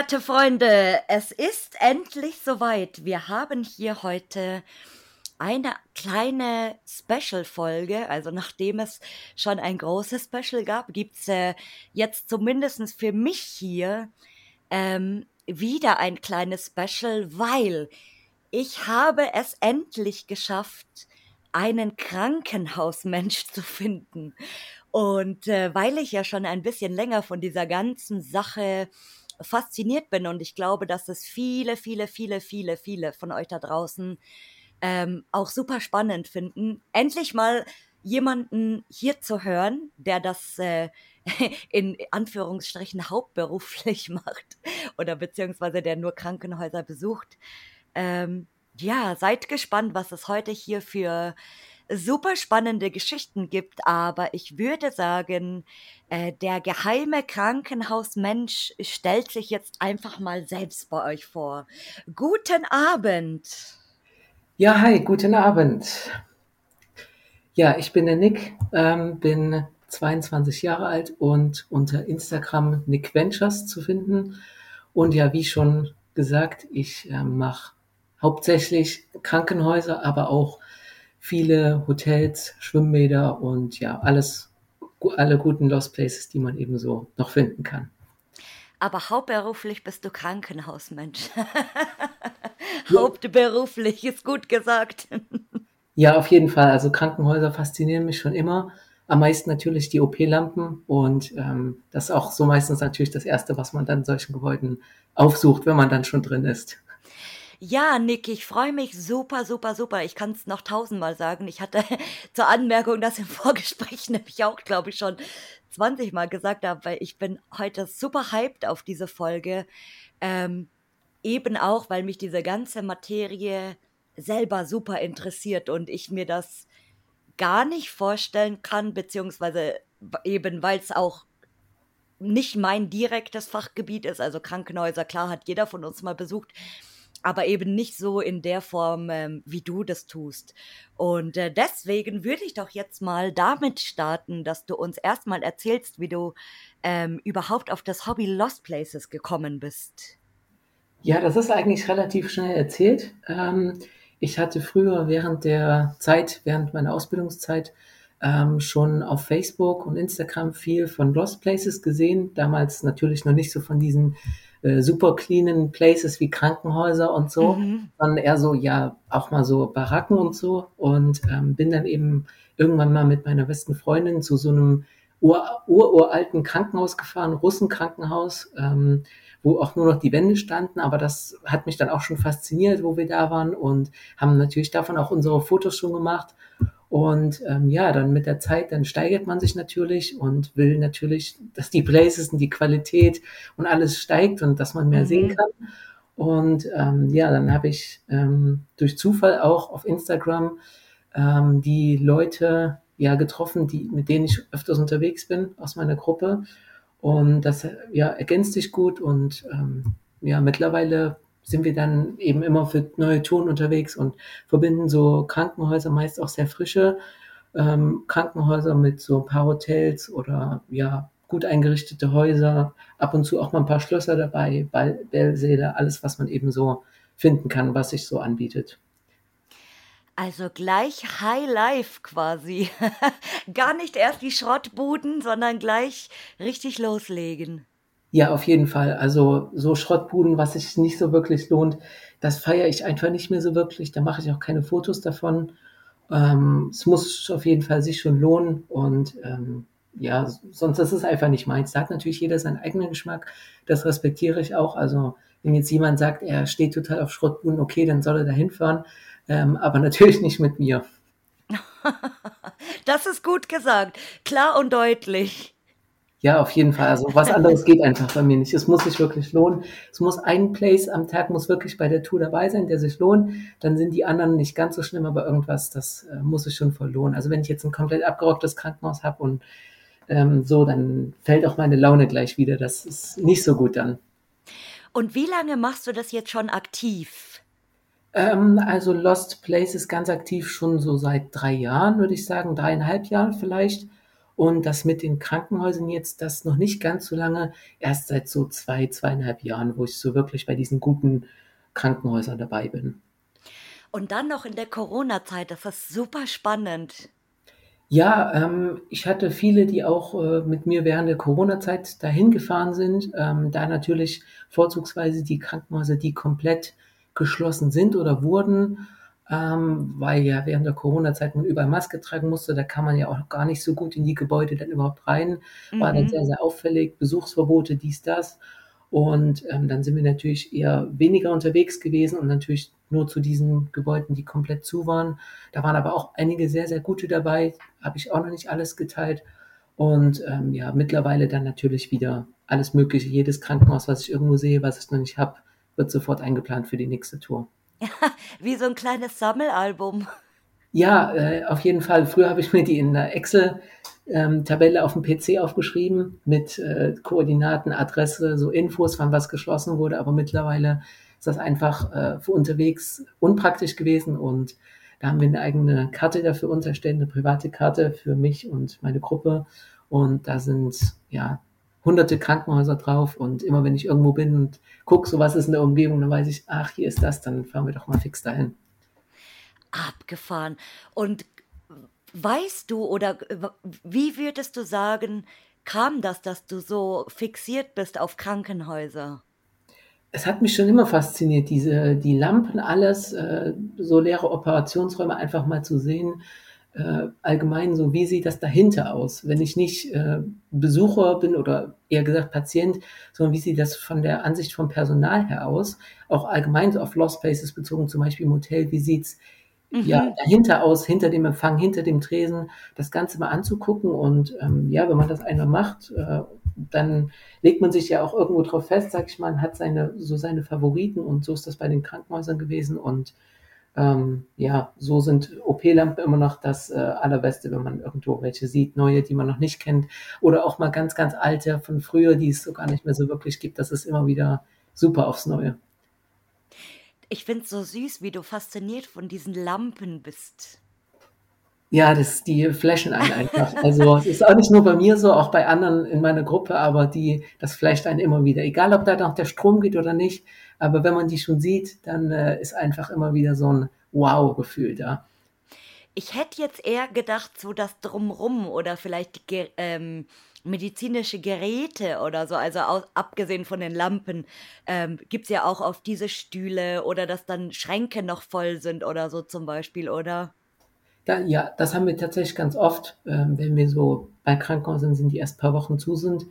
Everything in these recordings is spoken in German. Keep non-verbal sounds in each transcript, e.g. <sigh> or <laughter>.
Werte Freunde, es ist endlich soweit. Wir haben hier heute eine kleine Special-Folge. Also nachdem es schon ein großes Special gab, gibt's äh, jetzt zumindest für mich hier ähm, wieder ein kleines Special, weil ich habe es endlich geschafft, einen Krankenhausmensch <laughs> zu finden. Und äh, weil ich ja schon ein bisschen länger von dieser ganzen Sache fasziniert bin und ich glaube, dass es viele, viele, viele, viele, viele von euch da draußen ähm, auch super spannend finden, endlich mal jemanden hier zu hören, der das äh, <laughs> in Anführungsstrichen hauptberuflich <laughs> macht oder beziehungsweise der nur Krankenhäuser besucht. Ähm, ja, seid gespannt, was es heute hier für super spannende Geschichten gibt, aber ich würde sagen, äh, der geheime Krankenhausmensch stellt sich jetzt einfach mal selbst bei euch vor. Guten Abend. Ja, hi, guten Abend. Ja, ich bin der Nick, ähm, bin 22 Jahre alt und unter Instagram Nick Ventures zu finden. Und ja, wie schon gesagt, ich äh, mache hauptsächlich Krankenhäuser, aber auch viele Hotels, Schwimmbäder und ja, alles, alle guten Lost Places, die man eben so noch finden kann. Aber hauptberuflich bist du Krankenhausmensch. ja. Hauptberuflich ist gut gesagt. ja, auf jeden Fall. Also Krankenhäuser faszinieren mich schon immer. Am meisten natürlich die OP-Lampen und ähm, das ist auch so meistens natürlich das Erste, was man dann in solchen Gebäuden aufsucht, wenn man dann schon drin ist. Ja, Nick, ich freue mich super, super, super. Ich kann es noch tausendmal sagen. Ich hatte <laughs> zur Anmerkung, dass im <laughs> Vorgespräch nämlich auch, glaube ich, schon 20 Mal gesagt habe, weil ich bin heute super hyped auf diese Folge. Ähm, eben auch, weil mich diese ganze Materie selber super interessiert und ich mir das gar nicht vorstellen kann, beziehungsweise eben, weil es auch nicht mein direktes Fachgebiet ist, also Krankenhäuser, klar hat jeder von uns mal besucht, aber eben nicht so in der Form, ähm, wie du das tust. Und äh, deswegen würde ich doch jetzt mal damit starten, dass du uns erstmal erzählst, wie du ähm, überhaupt auf das Hobby Lost Places gekommen bist. Ja, das ist eigentlich relativ schnell erzählt. Ähm, ich hatte früher während der Zeit, während meiner Ausbildungszeit, ähm, schon auf Facebook und Instagram viel von Lost Places gesehen. Damals natürlich noch nicht so von diesen äh, super cleanen Places wie Krankenhäuser und so, mhm. sondern eher so, ja, auch mal so Baracken und so. Und ähm, bin dann eben irgendwann mal mit meiner besten Freundin zu so einem ur, ur uralten Krankenhaus gefahren, Russenkrankenhaus, ähm, wo auch nur noch die Wände standen. Aber das hat mich dann auch schon fasziniert, wo wir da waren und haben natürlich davon auch unsere Fotos schon gemacht. Und ähm, ja, dann mit der Zeit, dann steigert man sich natürlich und will natürlich, dass die Places und die Qualität und alles steigt und dass man mehr mhm. sehen kann. Und ähm, ja, dann habe ich ähm, durch Zufall auch auf Instagram ähm, die Leute ja getroffen, die, mit denen ich öfters unterwegs bin aus meiner Gruppe. Und das ja ergänzt sich gut und ähm, ja, mittlerweile sind wir dann eben immer für neue Touren unterwegs und verbinden so Krankenhäuser, meist auch sehr frische ähm, Krankenhäuser mit so ein paar Hotels oder ja, gut eingerichtete Häuser, ab und zu auch mal ein paar Schlösser dabei, Ball, Bellsäle, alles, was man eben so finden kann, was sich so anbietet. Also gleich High Life quasi. <laughs> Gar nicht erst die Schrottbuden, sondern gleich richtig loslegen. Ja, auf jeden Fall. Also so Schrottbuden, was sich nicht so wirklich lohnt, das feiere ich einfach nicht mehr so wirklich. Da mache ich auch keine Fotos davon. Ähm, es muss auf jeden Fall sich schon lohnen und ähm, ja, sonst ist es einfach nicht meins. Da hat natürlich jeder seinen eigenen Geschmack. Das respektiere ich auch. Also wenn jetzt jemand sagt, er steht total auf Schrottbuden, okay, dann soll er da hinfahren. Ähm, aber <laughs> natürlich nicht mit mir. <laughs> das ist gut gesagt. Klar und deutlich. Ja, auf jeden Fall. Also was anderes geht einfach bei mir nicht. Es muss sich wirklich lohnen. Es muss ein Place am Tag muss wirklich bei der Tour dabei sein, der sich lohnt. Dann sind die anderen nicht ganz so schlimm, aber irgendwas, das äh, muss sich schon voll lohnen. Also wenn ich jetzt ein komplett abgerocktes Krankenhaus habe und ähm, so, dann fällt auch meine Laune gleich wieder. Das ist nicht so gut dann. Und wie lange machst du das jetzt schon aktiv? Ähm, also Lost Place ist ganz aktiv schon so seit drei Jahren, würde ich sagen, dreieinhalb Jahren vielleicht. Und das mit den Krankenhäusern jetzt, das noch nicht ganz so lange, erst seit so zwei, zweieinhalb Jahren, wo ich so wirklich bei diesen guten Krankenhäusern dabei bin. Und dann noch in der Corona-Zeit, das ist super spannend. Ja, ähm, ich hatte viele, die auch äh, mit mir während der Corona-Zeit dahin gefahren sind. Ähm, da natürlich vorzugsweise die Krankenhäuser, die komplett geschlossen sind oder wurden, ähm, weil ja während der Corona-Zeit man überall Maske tragen musste. Da kann man ja auch gar nicht so gut in die Gebäude dann überhaupt rein. War dann Mhm. sehr, sehr auffällig. Besuchsverbote, dies, das. Und ähm, dann sind wir natürlich eher weniger unterwegs gewesen und natürlich nur zu diesen Gebäuden, die komplett zu waren. Da waren aber auch einige sehr, sehr gute dabei. Habe ich auch noch nicht alles geteilt. Und ähm, ja, mittlerweile dann natürlich wieder alles Mögliche. Jedes Krankenhaus, was ich irgendwo sehe, was ich noch nicht habe, wird sofort eingeplant für die nächste Tour. <laughs> Wie so ein kleines Sammelalbum. Ja, äh, auf jeden Fall. Früher habe ich mir die in einer Excel-Tabelle auf dem PC aufgeschrieben mit äh, Koordinaten, Adresse, so Infos, wann was geschlossen wurde. Aber mittlerweile ist das einfach äh, für unterwegs unpraktisch gewesen und da haben wir eine eigene Karte dafür unterstellt, eine private Karte für mich und meine Gruppe. Und da sind ja hunderte Krankenhäuser drauf. Und immer wenn ich irgendwo bin und gucke, so was ist in der Umgebung, dann weiß ich, ach, hier ist das, dann fahren wir doch mal fix dahin. Abgefahren. Und weißt du oder wie würdest du sagen, kam das, dass du so fixiert bist auf Krankenhäuser? Es hat mich schon immer fasziniert, diese, die Lampen, alles, äh, so leere Operationsräume einfach mal zu sehen. Äh, allgemein so, wie sieht das dahinter aus? Wenn ich nicht äh, Besucher bin oder eher gesagt Patient, sondern wie sieht das von der Ansicht vom Personal her aus? Auch allgemein so auf Lost Places bezogen, zum Beispiel im Hotel, wie sieht's ja, Mhm. dahinter aus, hinter dem Empfang, hinter dem Tresen, das Ganze mal anzugucken. Und ähm, ja, wenn man das einmal macht, äh, dann legt man sich ja auch irgendwo drauf fest, sag ich mal, man hat seine, so seine Favoriten und so ist das bei den Krankenhäusern gewesen. Und ähm, ja, so sind OP-Lampen immer noch das äh, Allerbeste, wenn man irgendwo welche sieht, neue, die man noch nicht kennt. Oder auch mal ganz, ganz alte von früher, die es so gar nicht mehr so wirklich gibt. Das ist immer wieder super aufs Neue. Ich finde es so süß, wie du fasziniert von diesen Lampen bist. Ja, das, die flashen einen einfach. Also es ist auch nicht nur bei mir so, auch bei anderen in meiner Gruppe, aber die, das flasht einen immer wieder. Egal, ob da noch der Strom geht oder nicht, aber wenn man die schon sieht, dann äh, ist einfach immer wieder so ein Wow-Gefühl da. Ich hätte jetzt eher gedacht, so das Drumrum oder vielleicht die ähm, medizinische Geräte oder so, also aus, abgesehen von den Lampen, ähm, gibt es ja auch auf diese Stühle oder dass dann Schränke noch voll sind oder so zum Beispiel, oder? Da, ja, das haben wir tatsächlich ganz oft, ähm, wenn wir so bei Krankenhäusern sind, die erst ein paar Wochen zu sind.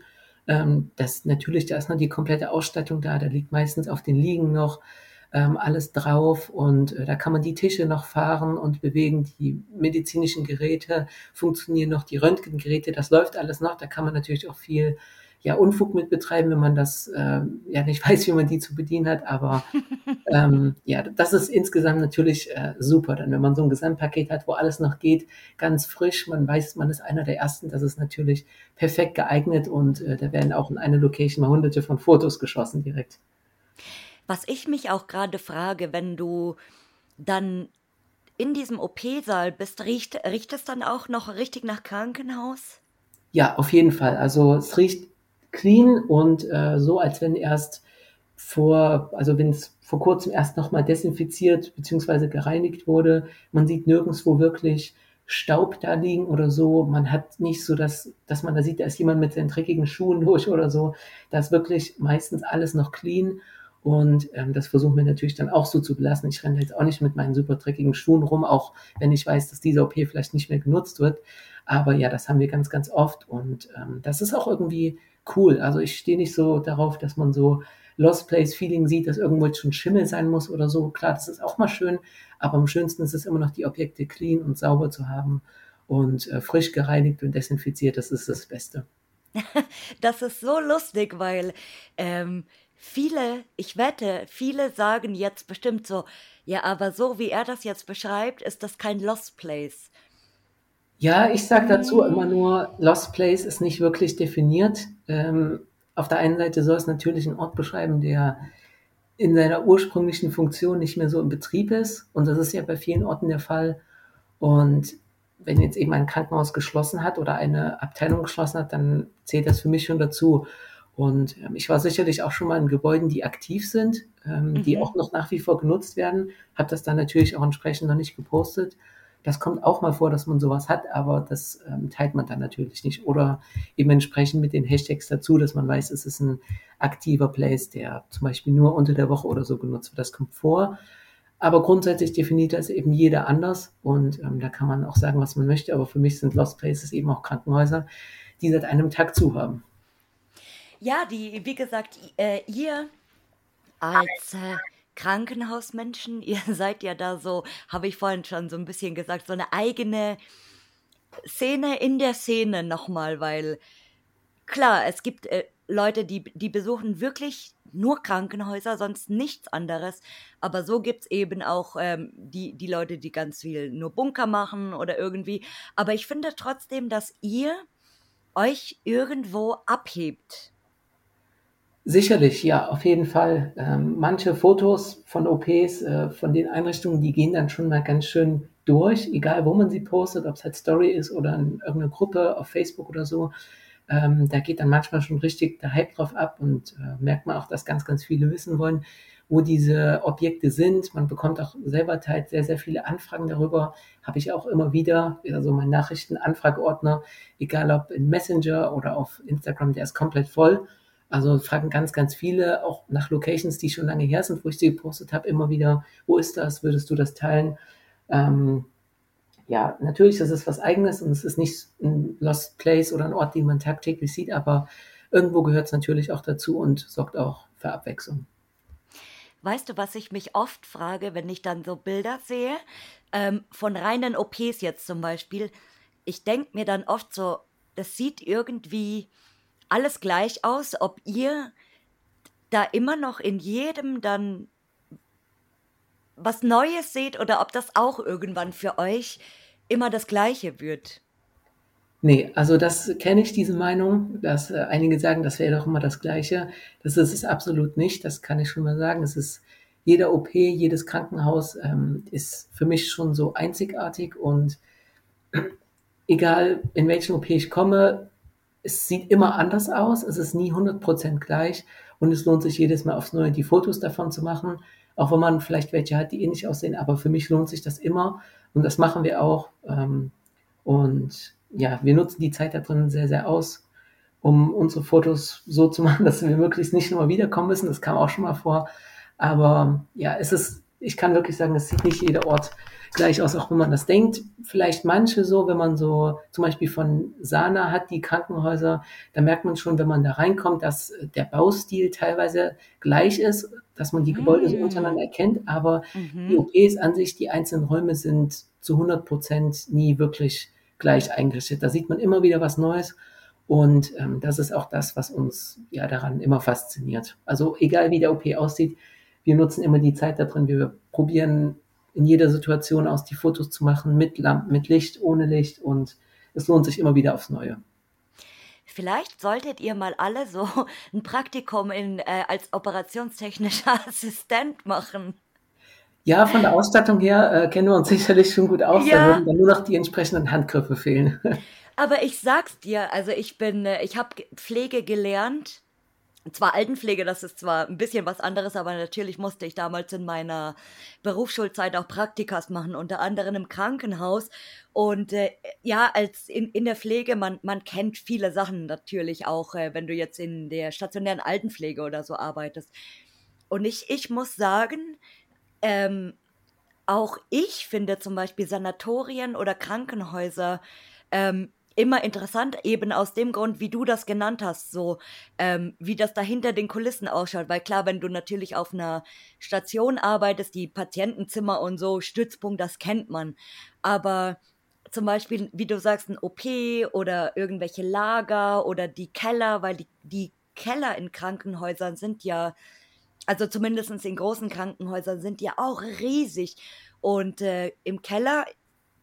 Ähm, das natürlich, da ist noch die komplette Ausstattung da, da liegt meistens auf den Liegen noch ähm, alles drauf und äh, da kann man die Tische noch fahren und bewegen, die medizinischen Geräte funktionieren noch, die Röntgengeräte, das läuft alles noch, da kann man natürlich auch viel ja, Unfug mit betreiben, wenn man das ähm, ja nicht <laughs> weiß, wie man die zu bedienen hat, aber <laughs> ähm, ja, das ist insgesamt natürlich äh, super, dann wenn man so ein Gesamtpaket hat, wo alles noch geht, ganz frisch, man weiß, man ist einer der Ersten, das ist natürlich perfekt geeignet und äh, da werden auch in einer Location mal hunderte von Fotos geschossen direkt. Was ich mich auch gerade frage, wenn du dann in diesem OP-Saal bist, riecht, riecht es dann auch noch richtig nach Krankenhaus? Ja, auf jeden Fall. Also es riecht clean und äh, so, als wenn erst vor, also wenn es vor kurzem erst nochmal desinfiziert bzw. gereinigt wurde. Man sieht nirgendwo wirklich Staub da liegen oder so. Man hat nicht so, dass, dass man da sieht, da ist jemand mit seinen dreckigen Schuhen durch oder so. Da ist wirklich meistens alles noch clean. Und ähm, das versuchen wir natürlich dann auch so zu belassen. Ich renne jetzt auch nicht mit meinen super dreckigen Schuhen rum, auch wenn ich weiß, dass diese OP vielleicht nicht mehr genutzt wird. Aber ja, das haben wir ganz, ganz oft. Und ähm, das ist auch irgendwie cool. Also ich stehe nicht so darauf, dass man so Lost Place Feeling sieht, dass irgendwo jetzt schon Schimmel sein muss oder so. Klar, das ist auch mal schön, aber am schönsten ist es immer noch, die Objekte clean und sauber zu haben und äh, frisch gereinigt und desinfiziert. Das ist das Beste. <laughs> Das ist so lustig, weil ähm, viele, ich wette, viele sagen jetzt bestimmt so, ja, aber so wie er das jetzt beschreibt, ist das kein Lost Place. Ja, ich sage dazu immer nur, Lost Place ist nicht wirklich definiert. Ähm, auf der einen Seite soll es natürlich einen Ort beschreiben, der in seiner ursprünglichen Funktion nicht mehr so im Betrieb ist. Und das ist ja bei vielen Orten der Fall. Und wenn jetzt eben ein Krankenhaus geschlossen hat oder eine Abteilung geschlossen hat, dann zählt das für mich schon dazu. Und ähm, ich war sicherlich auch schon mal in Gebäuden, die aktiv sind, ähm, mhm. die auch noch nach wie vor genutzt werden, habe das dann natürlich auch entsprechend noch nicht gepostet. Das kommt auch mal vor, dass man sowas hat, aber das ähm, teilt man dann natürlich nicht. Oder eben entsprechend mit den Hashtags dazu, dass man weiß, es ist ein aktiver Place, der zum Beispiel nur unter der Woche oder so genutzt wird. Das kommt vor. Aber grundsätzlich definiert das eben jeder anders und ähm, da kann man auch sagen, was man möchte. Aber für mich sind Lost Places eben auch Krankenhäuser, die seit einem Tag zu haben. Ja, die, wie gesagt, äh, ihr als äh, Krankenhausmenschen, <laughs> ihr seid ja da so, habe ich vorhin schon so ein bisschen gesagt, so eine eigene Szene in der Szene nochmal, weil klar, es gibt äh, Leute, die, die besuchen wirklich nur Krankenhäuser, sonst nichts anderes. Aber so gibt es eben auch ähm, die, die Leute, die ganz viel nur Bunker machen oder irgendwie. Aber ich finde trotzdem, dass ihr euch irgendwo abhebt. Sicherlich, ja, auf jeden Fall. Ähm, manche Fotos von OPs, äh, von den Einrichtungen, die gehen dann schon mal ganz schön durch, egal wo man sie postet, ob es halt Story ist oder in irgendeiner Gruppe auf Facebook oder so. Ähm, da geht dann manchmal schon richtig der Hype drauf ab und äh, merkt man auch, dass ganz, ganz viele wissen wollen, wo diese Objekte sind. Man bekommt auch selber teils sehr, sehr viele Anfragen darüber. Habe ich auch immer wieder, also mein Nachrichtenanfrageordner, egal ob in Messenger oder auf Instagram, der ist komplett voll. Also fragen ganz, ganz viele auch nach Locations, die schon lange her sind, wo ich sie gepostet habe, immer wieder, wo ist das? Würdest du das teilen? Ähm, ja, natürlich ist es was Eigenes und es ist nicht ein Lost Place oder ein Ort, den man tagtäglich sieht, aber irgendwo gehört es natürlich auch dazu und sorgt auch für Abwechslung. Weißt du, was ich mich oft frage, wenn ich dann so Bilder sehe, ähm, von reinen OPs jetzt zum Beispiel? Ich denke mir dann oft so, das sieht irgendwie alles gleich aus, ob ihr da immer noch in jedem dann was Neues seht oder ob das auch irgendwann für euch immer das Gleiche wird. Nee, also das kenne ich, diese Meinung, dass äh, einige sagen, das wäre doch immer das Gleiche. Das ist es absolut nicht, das kann ich schon mal sagen. Es ist jeder OP, jedes Krankenhaus ähm, ist für mich schon so einzigartig und <clears throat> egal in welchen OP ich komme, es sieht immer anders aus, es ist nie 100% gleich und es lohnt sich jedes Mal aufs Neue die Fotos davon zu machen, auch wenn man vielleicht welche hat, die ähnlich aussehen, aber für mich lohnt sich das immer und das machen wir auch ähm, und ja, wir nutzen die Zeit da drin sehr, sehr aus, um unsere Fotos so zu <laughs> machen, dass wir möglichst nicht nochmal wiederkommen müssen, das kam auch schon mal vor, aber ja, es ist, ich kann wirklich sagen, es sieht nicht jeder Ort gleich aus, auch wenn man das denkt. Vielleicht manche so, wenn man so zum Beispiel von Sana hat, die Krankenhäuser, da merkt man schon, wenn man da reinkommt, dass der Baustil teilweise gleich ist, dass man die Gebäude so mm. untereinander erkennt, aber mhm. die OPs an sich, die einzelnen Räume sind zu 100 Prozent nie wirklich gleich eingerichtet. Da sieht man immer wieder was Neues. Und ähm, das ist auch das, was uns ja daran immer fasziniert. Also egal wie der OP aussieht, wir nutzen immer die Zeit da drin. Wir probieren in jeder Situation aus, die Fotos zu machen, mit Lampen, mit Licht, ohne Licht und es lohnt sich immer wieder aufs Neue. Vielleicht solltet ihr mal alle so <laughs> ein Praktikum in, äh, als operationstechnischer <laughs> Assistent machen. Ja, von der Ausstattung her äh, kennen wir uns sicherlich schon gut aus. Ja. Da würden dann nur noch die entsprechenden Handgriffe fehlen. <laughs> Aber ich sag's dir, also ich bin, äh, ich habe Pflege gelernt zwar Altenpflege, das ist zwar ein bisschen was anderes, aber natürlich musste ich damals in meiner Berufsschulzeit auch Praktikas machen, unter anderem im Krankenhaus. Und äh, ja, als in, in der Pflege, man, man kennt viele Sachen natürlich auch, äh, wenn du jetzt in der stationären Altenpflege oder so arbeitest. Und ich, ich muss sagen, ähm, auch ich finde zum Beispiel Sanatorien oder Krankenhäuser ähm, immer interessant, eben aus dem Grund, wie du das genannt hast, so ähm, wie das da hinter den Kulissen ausschaut. Weil klar, wenn du natürlich auf einer Station arbeitest, die Patientenzimmer und so, Stützpunkt, das kennt man. Aber zum Beispiel, wie du sagst, ein OP oder irgendwelche Lager oder die Keller, weil die, die Keller in Krankenhäusern sind ja, also zumindest in großen Krankenhäusern sind ja auch riesig. Und äh, im Keller,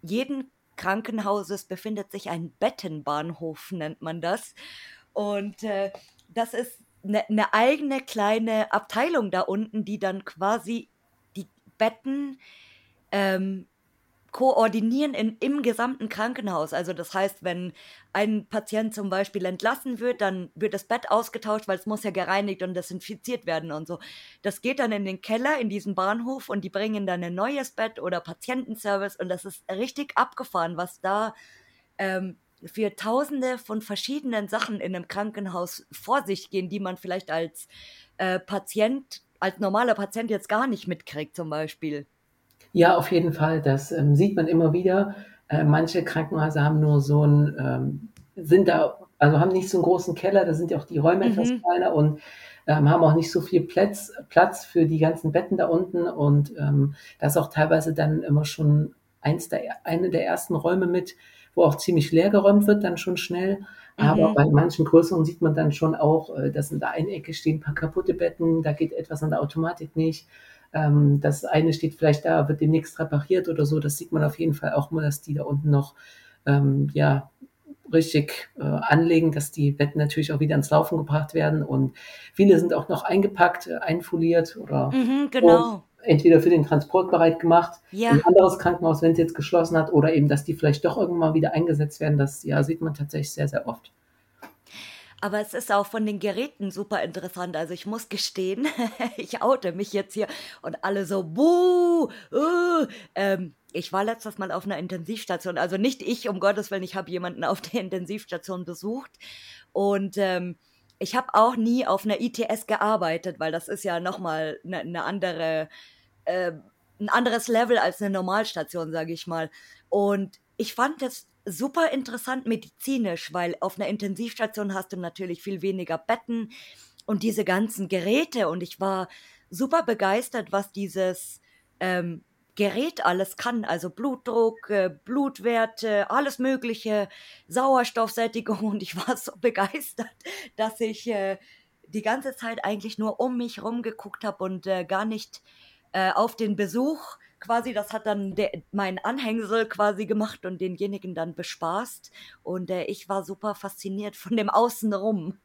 jeden Krankenhauses befindet sich ein Bettenbahnhof, nennt man das. Und äh, das ist eine ne eigene kleine Abteilung da unten, die dann quasi die Betten ähm, koordinieren in, im gesamten Krankenhaus. Also das heißt, wenn ein Patient zum Beispiel entlassen wird, dann wird das Bett ausgetauscht, weil es muss ja gereinigt und desinfiziert werden und so. Das geht dann in den Keller, in diesen Bahnhof und die bringen dann ein neues Bett oder Patientenservice und das ist richtig abgefahren, was da ähm, für tausende von verschiedenen Sachen in einem Krankenhaus vor sich gehen, die man vielleicht als äh, Patient, als normaler Patient jetzt gar nicht mitkriegt zum Beispiel. Ja, auf jeden Fall. Das ähm, sieht man immer wieder. Äh, manche Krankenhäuser haben nur so ein, ähm, sind da, also haben nicht so einen großen Keller, da sind ja auch die Räume mhm. etwas kleiner und ähm, haben auch nicht so viel Platz, Platz für die ganzen Betten da unten und ähm, da ist auch teilweise dann immer schon eins der, eine der ersten Räume mit, wo auch ziemlich leer geräumt wird, dann schon schnell. Aber mhm. bei manchen größeren sieht man dann schon auch, äh, dass in der einen Ecke stehen ein paar kaputte Betten, da geht etwas an der Automatik nicht. Ähm, das eine steht vielleicht da, wird demnächst repariert oder so. Das sieht man auf jeden Fall auch mal, dass die da unten noch ähm, ja, richtig äh, anlegen, dass die Betten natürlich auch wieder ins Laufen gebracht werden. Und viele sind auch noch eingepackt, äh, einfoliert oder mhm, genau. entweder für den Transport bereit gemacht, ja. ein anderes Krankenhaus, wenn es jetzt geschlossen hat, oder eben, dass die vielleicht doch irgendwann mal wieder eingesetzt werden. Das ja, sieht man tatsächlich sehr, sehr oft. Aber es ist auch von den Geräten super interessant. Also ich muss gestehen, <laughs> ich oute mich jetzt hier und alle so, buh, uh, ähm, ich war letztes Mal auf einer Intensivstation, also nicht ich, um Gottes Willen, ich habe jemanden auf der Intensivstation besucht und ähm, ich habe auch nie auf einer ITS gearbeitet, weil das ist ja nochmal eine ne andere, äh, ein anderes Level als eine Normalstation, sage ich mal. Und ich fand es super interessant medizinisch, weil auf einer Intensivstation hast du natürlich viel weniger Betten und diese ganzen Geräte. Und ich war super begeistert, was dieses ähm, Gerät alles kann. Also Blutdruck, äh, Blutwerte, alles Mögliche, Sauerstoffsättigung. Und ich war so <laughs> begeistert, dass ich äh, die ganze Zeit eigentlich nur um mich rumgeguckt habe und äh, gar nicht äh, auf den Besuch quasi, das hat dann der, mein Anhängsel quasi gemacht und denjenigen dann bespaßt. Und äh, ich war super fasziniert von dem Außenrum.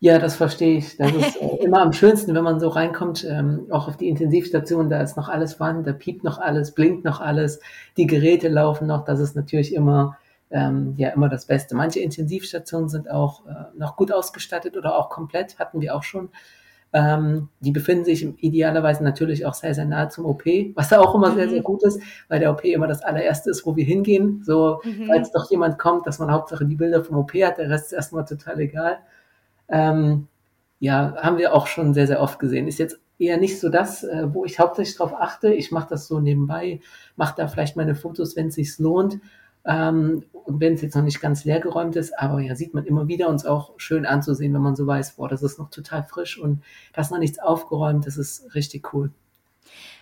Ja, das verstehe ich. Das ist äh, <laughs> immer am schönsten, wenn man so reinkommt, ähm, auch auf die Intensivstation, da ist noch alles vorhanden, da piept noch alles, blinkt noch alles, die Geräte laufen noch, das ist natürlich immer, ähm, ja, immer das Beste. Manche Intensivstationen sind auch äh, noch gut ausgestattet oder auch komplett, hatten wir auch schon. Ähm, die befinden sich idealerweise natürlich auch sehr, sehr nahe zum OP, was da auch immer mhm. sehr, sehr mhm. gut ist, weil der OP immer das allererste ist, wo wir hingehen. So, mhm. falls doch jemand kommt, dass man Hauptsache die Bilder vom OP hat, der Rest ist erstmal total egal. Ähm, ja, haben wir auch schon sehr, sehr oft gesehen. Ist jetzt eher nicht so das, äh, wo ich hauptsächlich drauf achte. Ich mache das so nebenbei, mache da vielleicht meine Fotos, wenn es sich lohnt. Ähm, und wenn es jetzt noch nicht ganz leer geräumt ist, aber ja, sieht man immer wieder und es auch schön anzusehen, wenn man so weiß, boah, das ist noch total frisch und da ist noch nichts aufgeräumt, das ist richtig cool.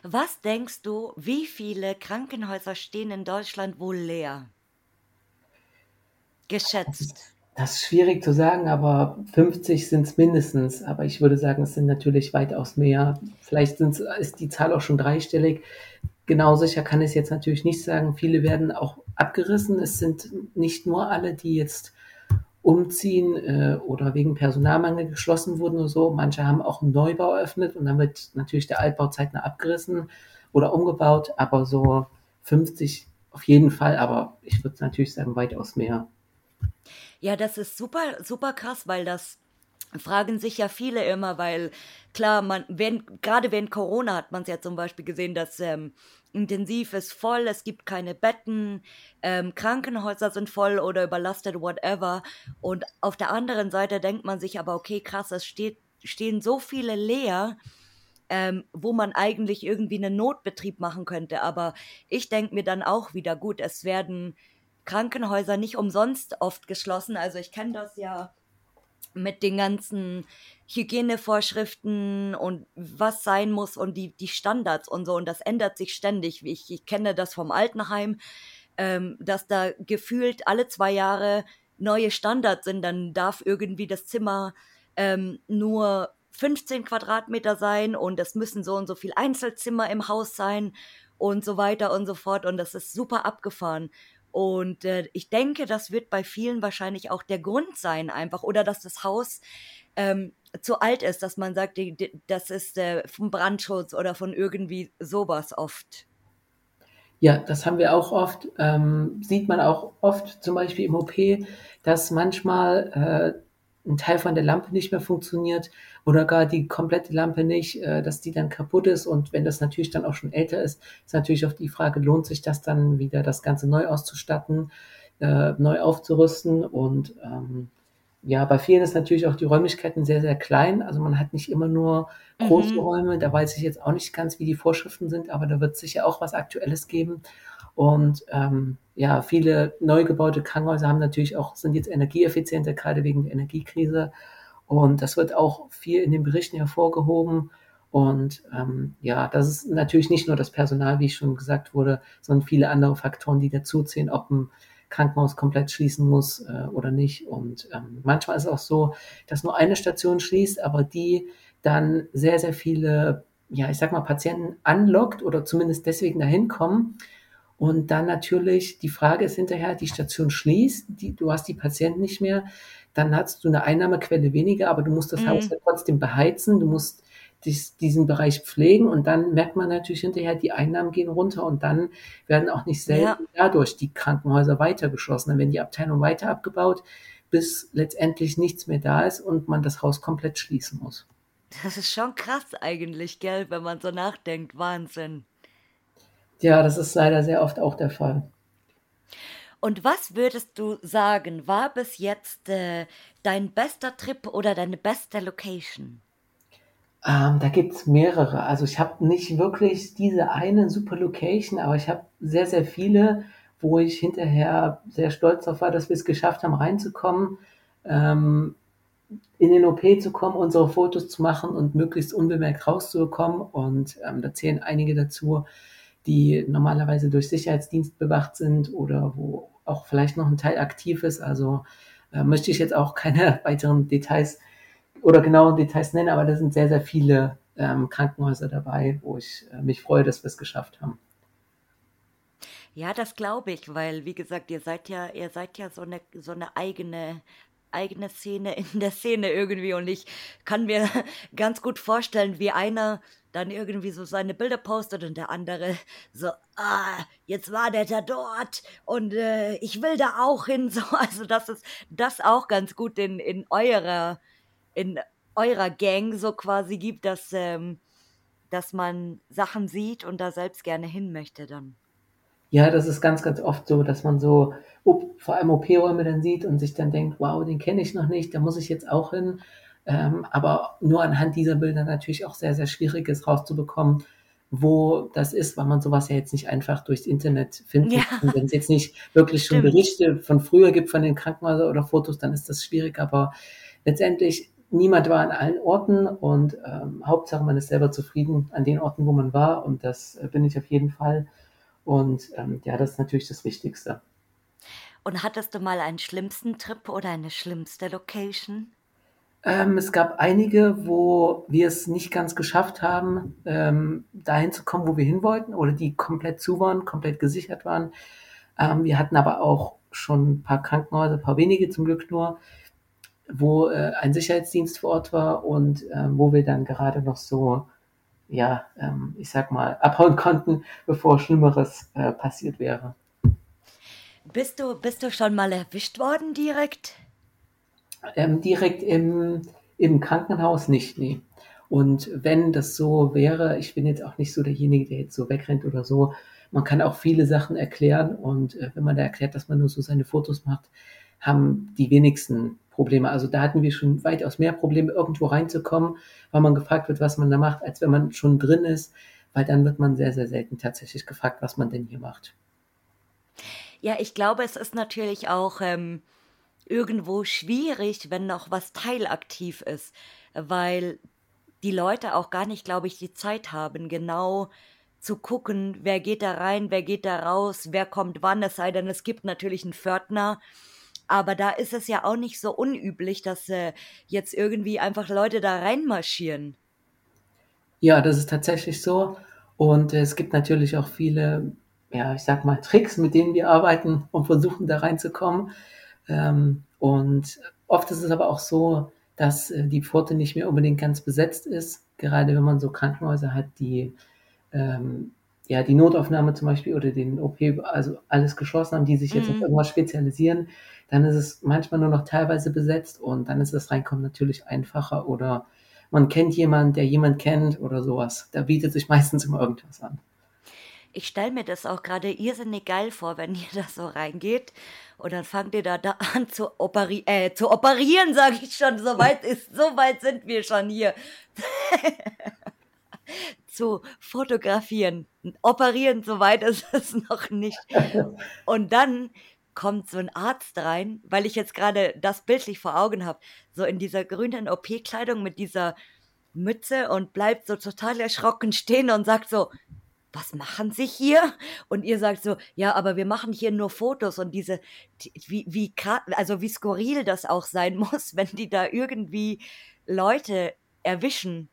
Was denkst du, wie viele Krankenhäuser stehen in Deutschland wohl leer? Geschätzt. Das ist schwierig zu sagen, aber 50 sind es mindestens. Aber ich würde sagen, es sind natürlich weitaus mehr. Vielleicht ist die Zahl auch schon dreistellig. Genau sicher kann ich es jetzt natürlich nicht sagen. Viele werden auch abgerissen. Es sind nicht nur alle, die jetzt umziehen äh, oder wegen Personalmangel geschlossen wurden oder so. Manche haben auch einen Neubau eröffnet und dann wird natürlich der Altbau zeitnah abgerissen oder umgebaut. Aber so 50 auf jeden Fall. Aber ich würde natürlich sagen, weitaus mehr. Ja, das ist super, super krass, weil das fragen sich ja viele immer, weil klar, man, wenn, gerade während Corona hat man es ja zum Beispiel gesehen, dass ähm, intensiv ist voll, es gibt keine Betten, ähm, Krankenhäuser sind voll oder überlastet, whatever. Und auf der anderen Seite denkt man sich aber, okay, krass, es steht, stehen so viele leer, ähm, wo man eigentlich irgendwie einen Notbetrieb machen könnte. Aber ich denke mir dann auch wieder, gut, es werden Krankenhäuser nicht umsonst oft geschlossen. Also ich kenne das ja mit den ganzen Hygienevorschriften und was sein muss und die, die Standards und so. Und das ändert sich ständig. Ich, ich kenne das vom Altenheim, ähm, dass da gefühlt alle zwei Jahre neue Standards sind. Dann darf irgendwie das Zimmer ähm, nur 15 Quadratmeter sein und es müssen so und so viel Einzelzimmer im Haus sein und so weiter und so fort. Und das ist super abgefahren. Und äh, ich denke, das wird bei vielen wahrscheinlich auch der Grund sein, einfach. Oder dass das Haus ähm, zu alt ist, dass man sagt, die, das ist äh, vom Brandschutz oder von irgendwie sowas oft. Ja, das haben wir auch oft. Ähm, sieht man auch oft zum Beispiel im OP, dass manchmal äh, ein Teil von der Lampe nicht mehr funktioniert oder gar die komplette Lampe nicht, äh, dass die dann kaputt ist. Und wenn das natürlich dann auch schon älter ist, ist natürlich auch die Frage, lohnt sich das dann wieder, das Ganze neu auszustatten, äh, neu aufzurüsten und ähm, ja, bei vielen ist natürlich auch die Räumlichkeiten sehr, sehr klein. Also man hat nicht immer nur große Mhm. Räume. Da weiß ich jetzt auch nicht ganz, wie die Vorschriften sind, aber da wird es sicher auch was Aktuelles geben. Und ähm, ja, viele neu gebaute Krankenhäuser haben natürlich auch, sind jetzt energieeffizienter, gerade wegen der Energiekrise. Und das wird auch viel in den Berichten hervorgehoben. Und ähm, ja, das ist natürlich nicht nur das Personal, wie schon gesagt wurde, sondern viele andere Faktoren, die dazuzählen, ob ein Krankenhaus komplett schließen muss äh, oder nicht. Und ähm, manchmal ist es auch so, dass nur eine Station schließt, aber die dann sehr, sehr viele, ja, ich sag mal, Patienten anlockt oder zumindest deswegen dahin kommen. Und dann natürlich die Frage ist hinterher, die Station schließt, die, du hast die Patienten nicht mehr, dann hast du eine Einnahmequelle weniger, aber du musst das Haus Mhm. ja trotzdem beheizen, du musst dies, diesen Bereich pflegen und dann merkt man natürlich hinterher, die Einnahmen gehen runter und dann werden auch nicht Ja. selten dadurch die Krankenhäuser weiter geschlossen. Dann werden die Abteilungen weiter abgebaut, bis letztendlich nichts mehr da ist und man das Haus komplett schließen muss. Das ist schon krass eigentlich, gell, wenn man so nachdenkt. Wahnsinn. Ja, das ist leider sehr oft auch der Fall. Und was würdest du sagen, war bis jetzt äh, dein bester Trip oder deine beste Location? Ähm, da gibt's mehrere. Also ich habe nicht wirklich diese eine super Location, aber ich habe sehr, sehr viele, wo ich hinterher sehr stolz darauf war, dass wir es geschafft haben, reinzukommen, ähm, in den OP zu kommen, unsere Fotos zu machen und möglichst unbemerkt rauszubekommen. Und ähm, da zählen einige dazu, die normalerweise durch Sicherheitsdienst bewacht sind oder wo auch vielleicht noch ein Teil aktiv ist. Also äh, möchte ich jetzt auch keine <laughs> weiteren Details oder genauen Details nennen, aber da sind sehr, sehr viele ähm, Krankenhäuser dabei, wo ich äh, mich freue, dass wir es geschafft haben. Ja, das glaube ich, weil, wie gesagt, ihr seid ja, ihr seid ja so eine, so eine eigene, eigene Szene in der Szene irgendwie und ich kann mir <laughs> ganz gut vorstellen, wie einer dann irgendwie so seine Bilder postet und der andere so, ah, jetzt war der da dort und äh, ich will da auch hin, <laughs> so, also das ist das auch ganz gut in, in eurer, in eurer Gang so quasi gibt, dass, ähm, dass man Sachen sieht und da selbst gerne hin möchte dann. Ja, das ist ganz, ganz oft so, dass man so vor allem OP-Räume dann sieht und sich dann denkt, wow, den kenne ich noch nicht, da muss ich jetzt auch hin. Ähm, aber nur anhand dieser Bilder natürlich auch sehr, sehr schwierig ist rauszubekommen, wo das ist, weil man sowas ja jetzt nicht einfach durchs Internet finden Ja, kann. Wenn es jetzt nicht wirklich schon stimmt. Berichte von früher gibt von den Krankenhäusern oder Fotos, dann ist das schwierig. Aber letztendlich, niemand war an allen Orten und ähm, Hauptsache, man ist selber zufrieden an den Orten, wo man war. Und das äh, bin ich auf jeden Fall. Und ähm, ja, das ist natürlich das Wichtigste. Und hattest du mal einen schlimmsten Trip oder eine schlimmste Location? Ähm, es gab einige, wo wir es nicht ganz geschafft haben, ähm, dahin zu kommen, wo wir hin wollten, oder die komplett zu waren, komplett gesichert waren. Ähm, wir hatten aber auch schon ein paar Krankenhäuser, ein paar wenige zum Glück nur, wo äh, ein Sicherheitsdienst vor Ort war und ähm, wo wir dann gerade noch so, ja, ähm, ich sag mal, abhauen konnten, bevor Schlimmeres äh, passiert wäre. Bist du, bist du schon mal erwischt worden direkt? Ähm, direkt im, im Krankenhaus nicht, nee. Und wenn das so wäre, ich bin jetzt auch nicht so derjenige, der jetzt so wegrennt oder so. Man kann auch viele Sachen erklären und äh, wenn man da erklärt, dass man nur so seine Fotos macht, haben die wenigsten Probleme. Also da hatten wir schon weitaus mehr Probleme, irgendwo reinzukommen, weil man gefragt wird, was man da macht, als wenn man schon drin ist, weil dann wird man sehr, sehr selten tatsächlich gefragt, was man denn hier macht. Ja, ich glaube, es ist natürlich auch ähm, irgendwo schwierig, wenn noch was teilaktiv ist, weil die Leute auch gar nicht, glaube ich, die Zeit haben, genau zu gucken, wer geht da rein, wer geht da raus, wer kommt wann, es sei denn, es gibt natürlich einen Pförtner. Aber da ist es ja auch nicht so unüblich, dass äh, jetzt irgendwie einfach Leute da reinmarschieren. Ja, das ist tatsächlich so. Und äh, es gibt natürlich auch viele, ja, ich sag mal, Tricks, mit denen wir arbeiten und versuchen da reinzukommen. Ähm, und oft ist es aber auch so, dass äh, die Pforte nicht mehr unbedingt ganz besetzt ist, gerade wenn man so Krankenhäuser hat, die ähm, ja, die Notaufnahme zum Beispiel oder den OP, also alles geschlossen haben, die sich jetzt auf Mhm. irgendwas spezialisieren, dann ist es manchmal nur noch teilweise besetzt und dann ist das Reinkommen natürlich einfacher oder man kennt jemanden, der jemand kennt oder sowas. Da bietet sich meistens immer irgendwas an. Ich stelle mir das auch gerade irrsinnig geil vor, wenn <laughs> ihr da so reingeht und dann fangt ihr da, da an zu, operi äh, zu operieren, sage ich schon. So weit, ist, so weit sind wir schon hier. <laughs> zu fotografieren. Operieren, so weit ist <laughs> es noch nicht. Und dann kommt so ein Arzt rein, weil ich jetzt gerade das bildlich vor Augen habe, so in dieser grünen OP-Kleidung mit dieser Mütze und bleibt so total erschrocken stehen und sagt so, was machen Sie hier? Und ihr sagt so, ja, aber wir machen hier nur Fotos und diese, die- wie, wie, also wie skurril das auch sein <laughs> muss, wenn die da irgendwie Leute erwischen.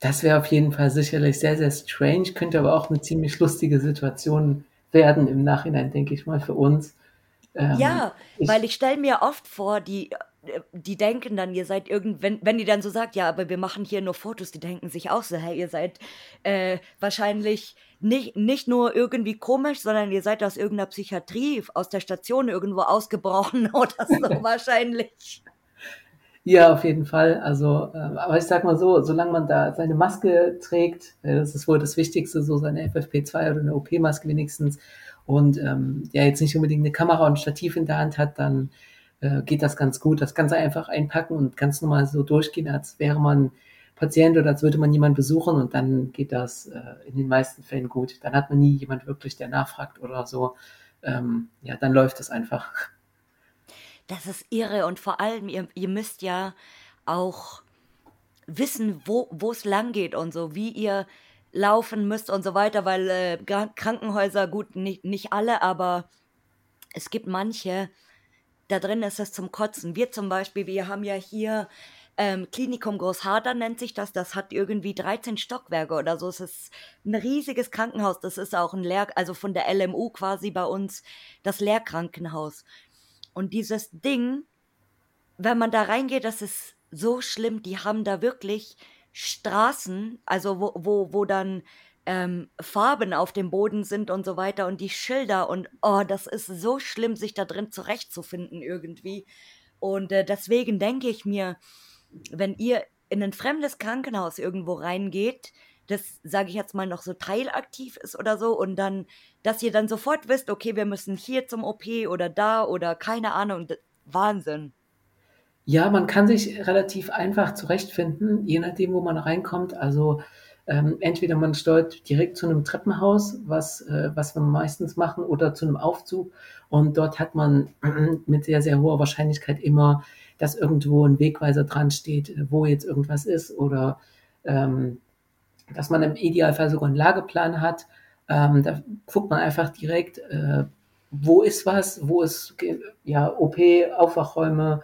Das wäre auf jeden Fall sicherlich sehr, sehr strange, könnte aber auch eine ziemlich lustige Situation werden im Nachhinein, denke ich mal, für uns. Ähm, Ja, ich, weil ich stelle mir oft vor, die, die denken dann, ihr seid irgend, wenn, wenn die dann so sagt, ja, aber wir machen hier nur Fotos, die denken sich auch so, hey, ihr seid äh, wahrscheinlich nicht, nicht nur irgendwie komisch, sondern ihr seid aus irgendeiner Psychiatrie, aus der Station irgendwo ausgebrochen <laughs> oder so <laughs> wahrscheinlich. Ja, auf jeden Fall. Also, äh, aber ich sag mal so, solange man da seine Maske trägt, äh, das ist wohl das Wichtigste, so seine FFP2 oder eine OP-Maske wenigstens, und ähm, ja jetzt nicht unbedingt eine Kamera und ein Stativ in der Hand hat, dann äh, geht das ganz gut. Das Ganze einfach einpacken und ganz normal so durchgehen, als wäre man Patient oder als würde man jemanden besuchen und dann geht das äh, in den meisten Fällen gut. Dann hat man nie jemand wirklich, der nachfragt oder so. Ähm, ja, dann läuft es einfach. Das ist irre und vor allem, ihr, ihr müsst ja auch wissen, wo es lang geht und so, wie ihr laufen müsst und so weiter, weil äh, Krankenhäuser, gut, nicht, nicht alle, aber es gibt manche, da drin ist es zum Kotzen. Wir zum Beispiel, wir haben ja hier ähm, Klinikum Großharder nennt sich das, das hat irgendwie 13 Stockwerke oder so. Es ist ein riesiges Krankenhaus, das ist auch ein Lehr, also von der LMU quasi bei uns das Lehrkrankenhaus. Und dieses Ding, wenn man da reingeht, das ist so schlimm. Die haben da wirklich Straßen, also wo, wo, wo dann ähm, Farben auf dem Boden sind und so weiter und die Schilder und oh, das ist so schlimm, sich da drin zurechtzufinden irgendwie. Und äh, deswegen denke ich mir, wenn ihr in ein fremdes Krankenhaus irgendwo reingeht, das sage ich jetzt mal noch so teilaktiv ist oder so und dann, dass ihr dann sofort wisst, okay, wir müssen hier zum OP oder da oder keine Ahnung, Wahnsinn. Ja, man kann sich relativ einfach zurechtfinden, je nachdem, wo man reinkommt. Also ähm, entweder man steuert direkt zu einem Treppenhaus, was, äh, was wir meistens machen, oder zu einem Aufzug. Und dort hat man <clears throat> mit sehr, sehr hoher Wahrscheinlichkeit immer, dass irgendwo ein Wegweiser dran steht, äh, wo jetzt irgendwas ist, oder ähm, dass man im Idealfall sogar einen Lageplan hat. Ähm, da guckt man einfach direkt, äh, wo ist was, wo ist ja, OP, Aufwachräume,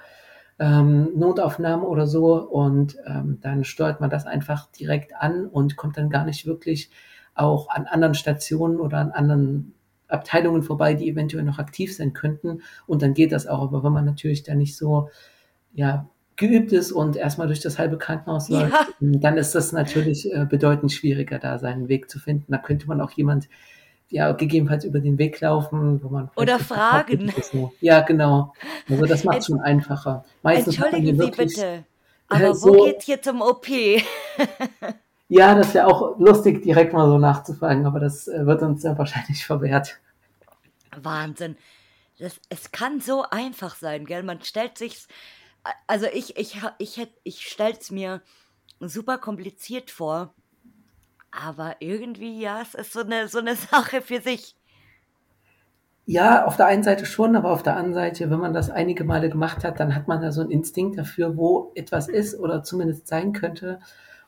ähm, Notaufnahmen oder so und ähm, dann steuert man das einfach direkt an und kommt dann gar nicht wirklich auch an anderen Stationen oder an anderen Abteilungen vorbei, die eventuell noch aktiv sein könnten und dann geht das auch. Aber wenn man natürlich da nicht so ja, geübt ist und erstmal durch das halbe Krankenhaus läuft, Ja, dann ist das natürlich äh, bedeutend schwieriger, da seinen Weg zu finden. Da könnte man auch jemand ja, gegebenenfalls über den Weg laufen, wo man oder fragen. ist. Ja, genau. Also das macht Ent schon einfacher. Meistens entschuldigen Sie bitte, <laughs> aber wo so, geht's hier zum OP? <laughs> ja, das wäre auch lustig, direkt mal so nachzufragen, aber das äh, wird uns ja wahrscheinlich <laughs> verwehrt. Wahnsinn. Das, es kann so einfach sein, gell? Man stellt sich's, also ich, ich, ich, hätt- ich stell's mir super kompliziert vor, aber irgendwie, ja, es ist so eine, so eine <laughs> Sache für sich. Ja, auf der einen Seite schon, aber auf der anderen Seite, wenn man das einige Male gemacht hat, dann hat man da so einen Instinkt dafür, wo etwas ist oder zumindest sein könnte.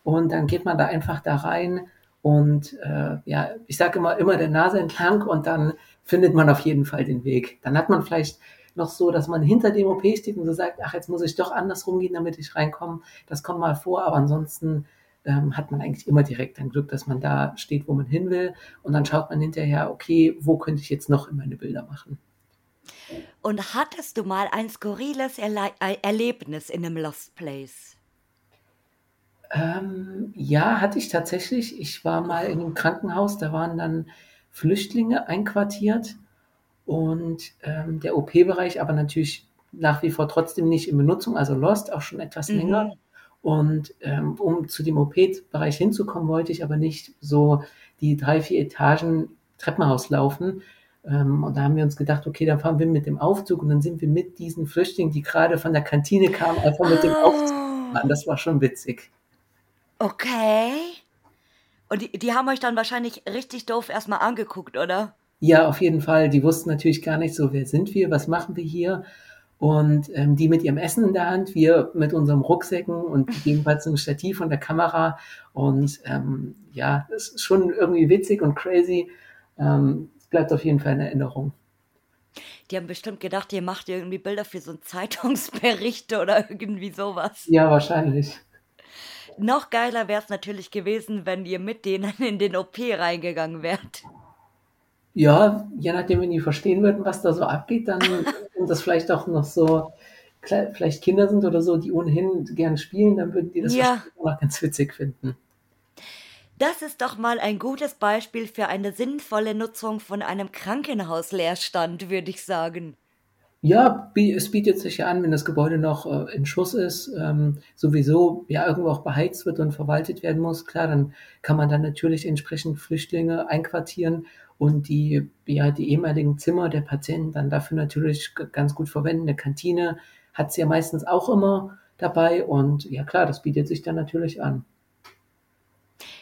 Und dann geht man da einfach da rein und äh, ja, ich sage immer, immer der Nase entlang und dann findet man auf jeden Fall den Weg. Dann hat man vielleicht noch so, dass man hinter dem OP steht und so sagt, ach, jetzt muss ich doch andersrum gehen, damit ich reinkomme. Das kommt mal vor, aber ansonsten ähm, hat man eigentlich immer direkt ein Glück, dass man da steht, wo man hin will. Und dann schaut man hinterher, okay, wo könnte ich jetzt noch in meine Bilder machen? Und hattest du mal ein skurriles Erle äh, Erlebnis in einem Lost Place? Ähm, ja, hatte ich tatsächlich. Ich war mal in einem Krankenhaus, da waren dann Flüchtlinge einquartiert und ähm, der OP-Bereich aber natürlich nach wie vor trotzdem nicht in Benutzung, also lost, auch schon etwas Mhm. länger. Und ähm, um zu dem OP-Bereich hinzukommen, wollte ich aber nicht so die drei, vier Etagen Treppenhaus laufen. Ähm, und da haben wir uns gedacht, okay, dann fahren wir mit dem Aufzug und dann sind wir mit diesen Flüchtlingen, die gerade von der Kantine kamen, einfach mit dem Aufzug Oh, gefahren. Das war schon witzig. okay. Und die, die haben euch dann wahrscheinlich richtig doof erstmal angeguckt, oder? Ja, auf jeden Fall. Die wussten natürlich gar nicht so, wer sind wir, was machen wir hier. Und ähm, die mit ihrem Essen in der Hand, wir mit unserem Rucksäcken und gegebenenfalls ein Stativ und der Kamera. Und ähm, ja, es ist schon irgendwie witzig und crazy. Ähm, es bleibt auf jeden Fall in Erinnerung. Die haben bestimmt gedacht, ihr macht irgendwie Bilder für so einen Zeitungsbericht oder irgendwie sowas. Ja, wahrscheinlich. Noch geiler wäre es natürlich gewesen, wenn ihr mit denen in den OP reingegangen wärt. Ja, je nachdem, wenn die verstehen würden, was da so abgeht, dann <laughs> und das vielleicht auch noch so vielleicht Kinder sind oder so, die ohnehin gerne spielen, dann würden die das Ja. auch noch ganz witzig finden. Das ist doch mal ein gutes Beispiel für eine sinnvolle Nutzung von einem Krankenhausleerstand, würde ich sagen. Ja, es bietet sich ja an, wenn das Gebäude noch äh, in Schuss ist, ähm, sowieso ja irgendwo auch beheizt wird und verwaltet werden muss. Klar, dann kann man dann natürlich entsprechend Flüchtlinge einquartieren und die, ja, die ehemaligen Zimmer der Patienten dann dafür natürlich ganz gut verwenden. Eine Kantine hat sie ja meistens auch immer dabei und ja klar, das bietet sich dann natürlich an.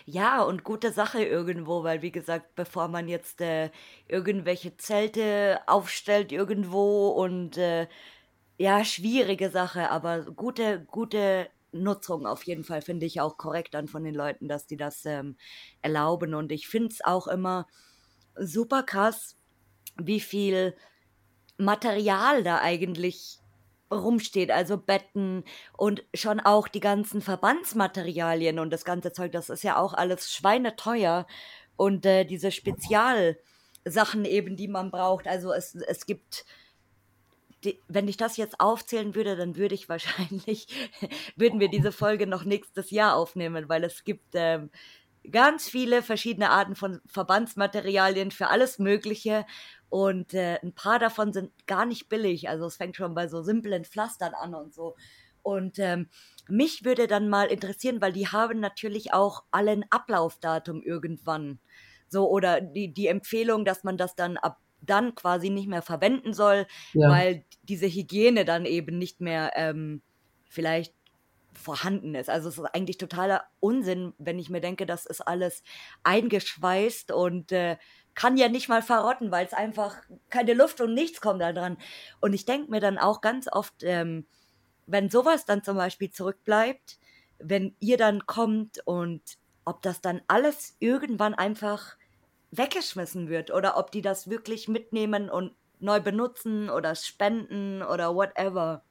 Ja, und gute Sache irgendwo, weil wie gesagt, bevor man jetzt äh, irgendwelche Zelte aufstellt irgendwo und äh, ja, schwierige Sache, aber gute, gute Nutzung auf jeden Fall finde ich auch korrekt dann von den Leuten, dass die das ähm, erlauben. Und ich finde es auch immer super krass, wie viel Material da eigentlich rumsteht, also Betten und schon auch die ganzen Verbandsmaterialien und das ganze Zeug, das ist ja auch alles schweineteuer. Und äh, diese Spezialsachen eben, die man braucht. Also es, es gibt, die, wenn ich das jetzt aufzählen würde, dann würde ich <laughs> wahrscheinlich, würden wir diese Folge noch nächstes Jahr aufnehmen, weil es gibt ähm, ganz viele verschiedene Arten von Verbandsmaterialien für alles Mögliche und äh, ein paar davon sind gar nicht billig. Also es fängt schon bei so simplen Pflastern an und so. Und ähm, mich würde dann mal interessieren, weil die haben natürlich auch alle ein Ablaufdatum irgendwann. So, oder die, die Empfehlung, dass man das dann ab dann quasi nicht mehr verwenden soll, Ja, weil diese Hygiene dann eben nicht mehr ähm, vielleicht vorhanden ist. Also es ist eigentlich totaler Unsinn, wenn ich mir denke, das ist alles eingeschweißt und äh, kann ja nicht mal verrotten, weil es einfach keine Luft und nichts kommt da dran. Und ich denke mir dann auch ganz oft, ähm, wenn sowas dann zum Beispiel zurückbleibt, wenn ihr dann kommt und ob das dann alles irgendwann einfach weggeschmissen wird oder ob die das wirklich mitnehmen und neu benutzen oder spenden oder whatever.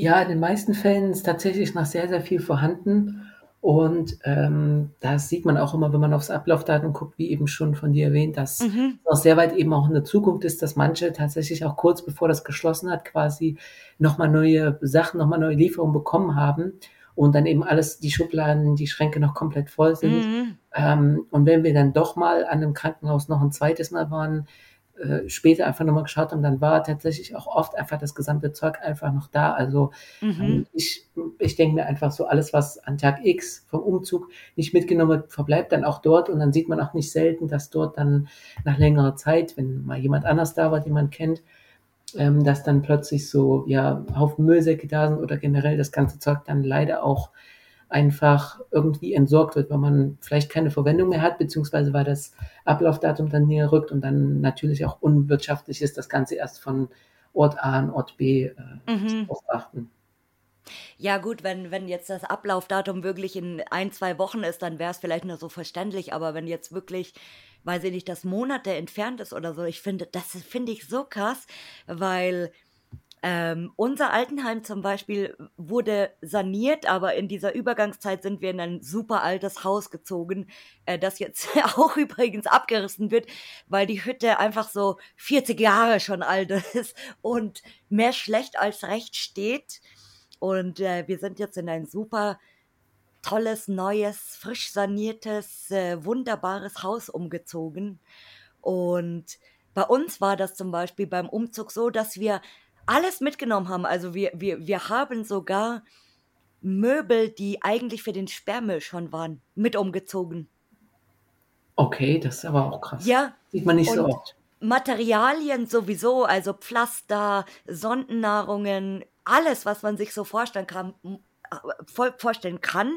Ja, in den meisten Fällen ist tatsächlich noch sehr, sehr viel vorhanden. Und ähm, das sieht man auch immer, wenn man aufs Ablaufdatum guckt, wie eben schon von dir erwähnt, dass Mhm. es auch sehr weit eben auch in der Zukunft ist, dass manche tatsächlich auch kurz bevor das geschlossen hat, quasi nochmal neue Sachen, nochmal neue Lieferungen bekommen haben und dann eben alles, die Schubladen, die Schränke noch komplett voll sind. Mhm. Ähm, und wenn wir dann doch mal an einem Krankenhaus noch ein zweites Mal waren, äh, später einfach nochmal geschaut haben, dann war tatsächlich auch oft einfach das gesamte Zeug einfach noch da. Also Mhm. ähm, ich, ich denke mir einfach so, alles, was an Tag X vom Umzug nicht mitgenommen wird, verbleibt dann auch dort. Und dann sieht man auch nicht selten, dass dort dann nach längerer Zeit, wenn mal jemand anders da war, den man kennt, ähm, dass dann plötzlich so ja Haufen Müllsäcke da sind oder generell das ganze Zeug dann leider auch einfach irgendwie entsorgt wird, weil man vielleicht keine Verwendung mehr hat, beziehungsweise weil das Ablaufdatum dann näher rückt und dann natürlich auch unwirtschaftlich ist, das Ganze erst von Ort A an Ort B äh, Mhm. zu betrachten. Ja gut, wenn, wenn jetzt das Ablaufdatum wirklich in ein, zwei Wochen ist, dann wäre es vielleicht nur so verständlich, aber wenn jetzt wirklich, weiß ich nicht, das Monate entfernt ist oder so, ich finde, das finde ich so krass, weil ähm, unser Altenheim zum Beispiel wurde saniert, aber in dieser Übergangszeit sind wir in ein super altes Haus gezogen, äh, das jetzt <laughs> auch übrigens abgerissen wird, weil die Hütte einfach so 40 Jahre schon alt ist und mehr schlecht als recht steht. Und äh, wir sind jetzt in ein super tolles, neues, frisch saniertes, äh, wunderbares Haus umgezogen. Und bei uns war das zum Beispiel beim Umzug so, dass wir alles mitgenommen haben. Also wir, wir, wir haben sogar Möbel, die eigentlich für den Sperrmüll schon waren, mit umgezogen. Okay, das ist aber auch krass. Ja. Sieht man nicht so oft. Materialien sowieso, also Pflaster, Sondennahrungen, alles, was man sich so vorstellen kann, vorstellen kann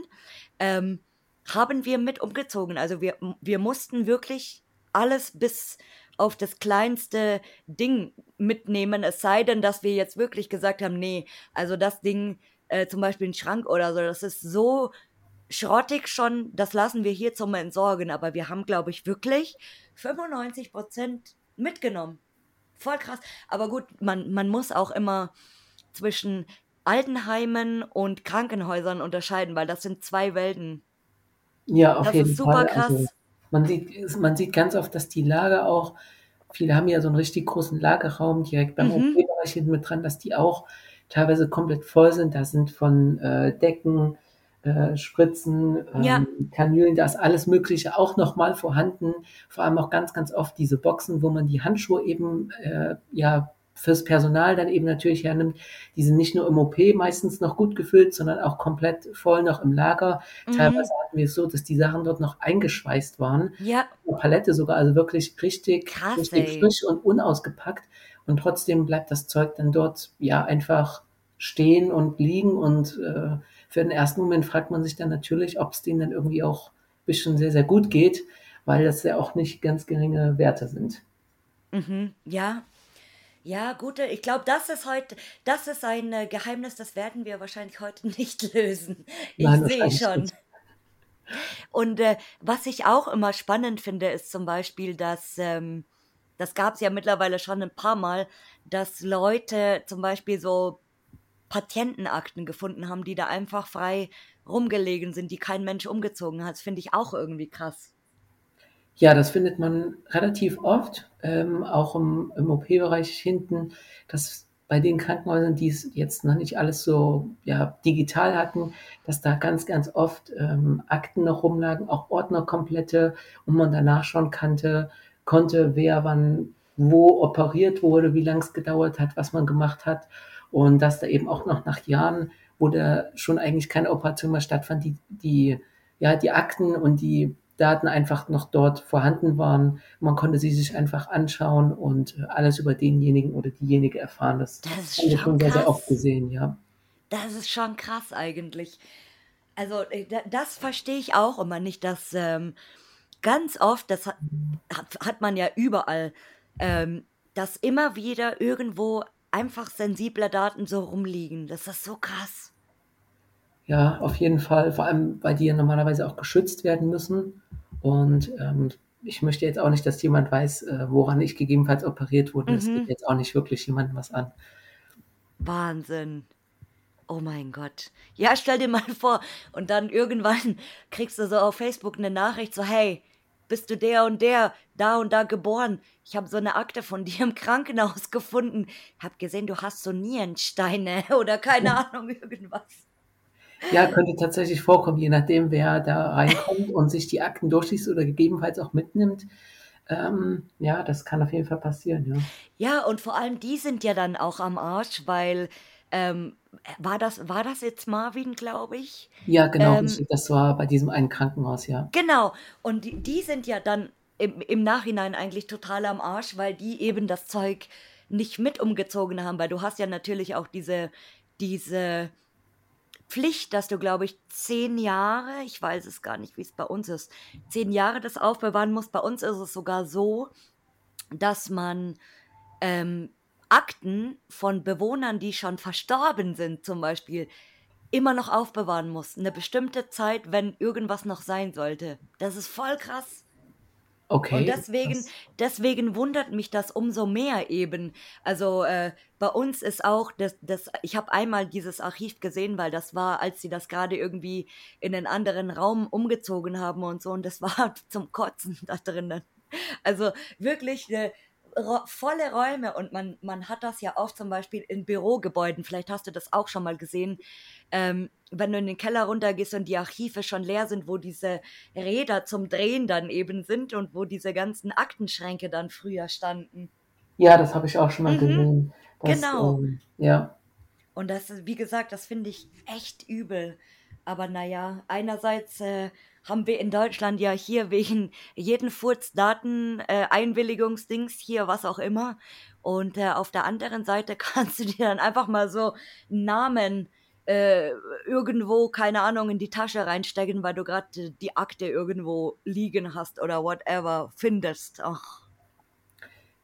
ähm, haben wir mit umgezogen. Also wir, wir mussten wirklich alles bis auf das kleinste Ding mitnehmen, es sei denn, dass wir jetzt wirklich gesagt haben, nee, also das Ding, äh, zum Beispiel ein Schrank oder so, das ist so schrottig schon, das lassen wir hier zum Entsorgen, aber wir haben, glaube ich, wirklich 95 Prozent mitgenommen. Voll krass. Aber gut, man, man muss auch immer zwischen Altenheimen und Krankenhäusern unterscheiden, weil das sind zwei Welten. Ja, auf Das jeden ist super Fall. krass. Also man sieht, man sieht ganz oft, dass die Lager auch, viele haben ja so einen richtig großen Lagerraum direkt beim Mhm. OP-Bereich hinten mit dran, dass die auch teilweise komplett voll sind. Da sind von äh, Decken, äh, Spritzen, Ja. ähm, Kanülen, da ist alles Mögliche auch nochmal vorhanden. Vor allem auch ganz, ganz oft diese Boxen, wo man die Handschuhe eben äh, ja fürs Personal dann eben natürlich hernimmt. Die sind nicht nur im OP meistens noch gut gefüllt, sondern auch komplett voll noch im Lager. Mhm. Teilweise hatten wir es so, dass die Sachen dort noch eingeschweißt waren. Ja, Eine Palette sogar, also wirklich richtig, Krass, richtig ey. frisch und unausgepackt. Und trotzdem bleibt das Zeug dann dort ja einfach stehen und liegen. Und äh, für den ersten Moment fragt man sich dann natürlich, ob es denen dann irgendwie auch ein bisschen sehr, sehr gut geht, weil das ja auch nicht ganz geringe Werte sind. mhm. ja. Ja, gute. Ich glaube, das ist heute, das ist ein äh, Geheimnis, das werden wir wahrscheinlich heute <laughs> nicht lösen. Ich sehe schon. nicht. Und äh, was ich auch immer spannend finde, ist zum Beispiel, dass ähm, das gab es ja mittlerweile schon ein paar Mal, dass Leute zum Beispiel so Patientenakten gefunden haben, die da einfach frei rumgelegen sind, die kein Mensch umgezogen hat. Das finde ich auch irgendwie krass. Ja, das findet man relativ oft, ähm, auch im, im OP-Bereich hinten, dass bei den Krankenhäusern, die es jetzt noch nicht alles so ja, digital hatten, dass da ganz, ganz oft ähm, Akten noch rumlagen, auch Ordner komplette, und man danach schon kannte, konnte, wer wann wo operiert wurde, wie lang es gedauert hat, was man gemacht hat. Und dass da eben auch noch nach Jahren, wo da schon eigentlich keine Operation mehr stattfand, die, die, ja, die Akten und die Daten einfach noch dort vorhanden waren. Man konnte sie sich einfach anschauen und äh, alles über denjenigen oder diejenige erfahren. Das Das ist haben wir schon sehr, sehr oft gesehen, ja. Das ist schon krass eigentlich. Also äh, da- das verstehe ich auch immer nicht, dass ähm, ganz oft, das hat, hat- hat man ja überall, ähm, dass immer wieder irgendwo einfach sensible Daten so rumliegen. Das ist so krass. Ja, auf jeden Fall. Vor allem, weil die ja normalerweise auch geschützt werden müssen. Und ähm, ich möchte jetzt auch nicht, dass jemand weiß, äh, woran ich gegebenenfalls operiert wurde. Das geht Mhm. jetzt auch nicht wirklich jemandem was an. Wahnsinn. Oh mein Gott. Ja, stell dir mal <laughs> vor, und dann irgendwann kriegst du so auf Facebook eine Nachricht, so, hey, bist du der und der, da und da geboren? Ich habe so eine Akte von <laughs> dir im Krankenhaus gefunden. Hab gesehen, du hast so Nierensteine <laughs> oder keine Ahnung, irgendwas. Ja, könnte tatsächlich vorkommen, je nachdem, wer da reinkommt und sich die Akten durchliest oder gegebenenfalls auch mitnimmt. Ähm, ja, das kann auf jeden Fall passieren, ja. Ja, und vor allem die sind ja dann auch am Arsch, weil, ähm, war das, war das jetzt Marvin, glaube ich? Ja, genau, Ähm. Das war bei diesem einen Krankenhaus, ja. Genau. Und die, die sind ja dann im, im Nachhinein eigentlich total am Arsch, weil die eben das Zeug nicht mit umgezogen haben, weil du hast ja natürlich auch diese, diese Pflicht, dass du, glaube ich, zehn Jahre, ich weiß es gar nicht, wie es bei uns ist, zehn Jahre das aufbewahren musst. Bei uns ist es sogar so, dass man ähm, Akten von Bewohnern, die schon verstorben sind, zum Beispiel, immer noch aufbewahren muss. Eine bestimmte Zeit, wenn irgendwas noch sein sollte. Das ist voll krass. Und Okay, deswegen, das, deswegen wundert mich das umso mehr eben. Also äh, bei uns ist auch das, das ich habe einmal dieses Archiv gesehen, weil das war, als sie das gerade irgendwie in einen anderen Raum umgezogen haben und so, und das <laughs> war zum Kotzen da drinnen. Also wirklich, äh, volle Räume und man, man hat das ja oft zum Beispiel in Bürogebäuden, vielleicht hast du das auch schon mal gesehen, ähm, wenn du in den Keller runtergehst und die Archive schon leer sind, wo diese Räder zum Drehen dann eben sind und wo diese ganzen Aktenschränke dann früher standen. Ja, das habe ich auch schon mal mhm, gesehen. Das, genau. Ähm, ja. Und das, wie gesagt, das finde ich echt übel. Aber naja, einerseits äh, haben wir in Deutschland ja hier wegen jeden Furz Daten, äh, Einwilligungsdings hier, was auch immer. Und äh, auf der anderen Seite <laughs> kannst du dir dann einfach mal so Namen äh, irgendwo, keine Ahnung, in die Tasche reinstecken, weil du gerade die Akte irgendwo liegen hast oder whatever findest. Ach.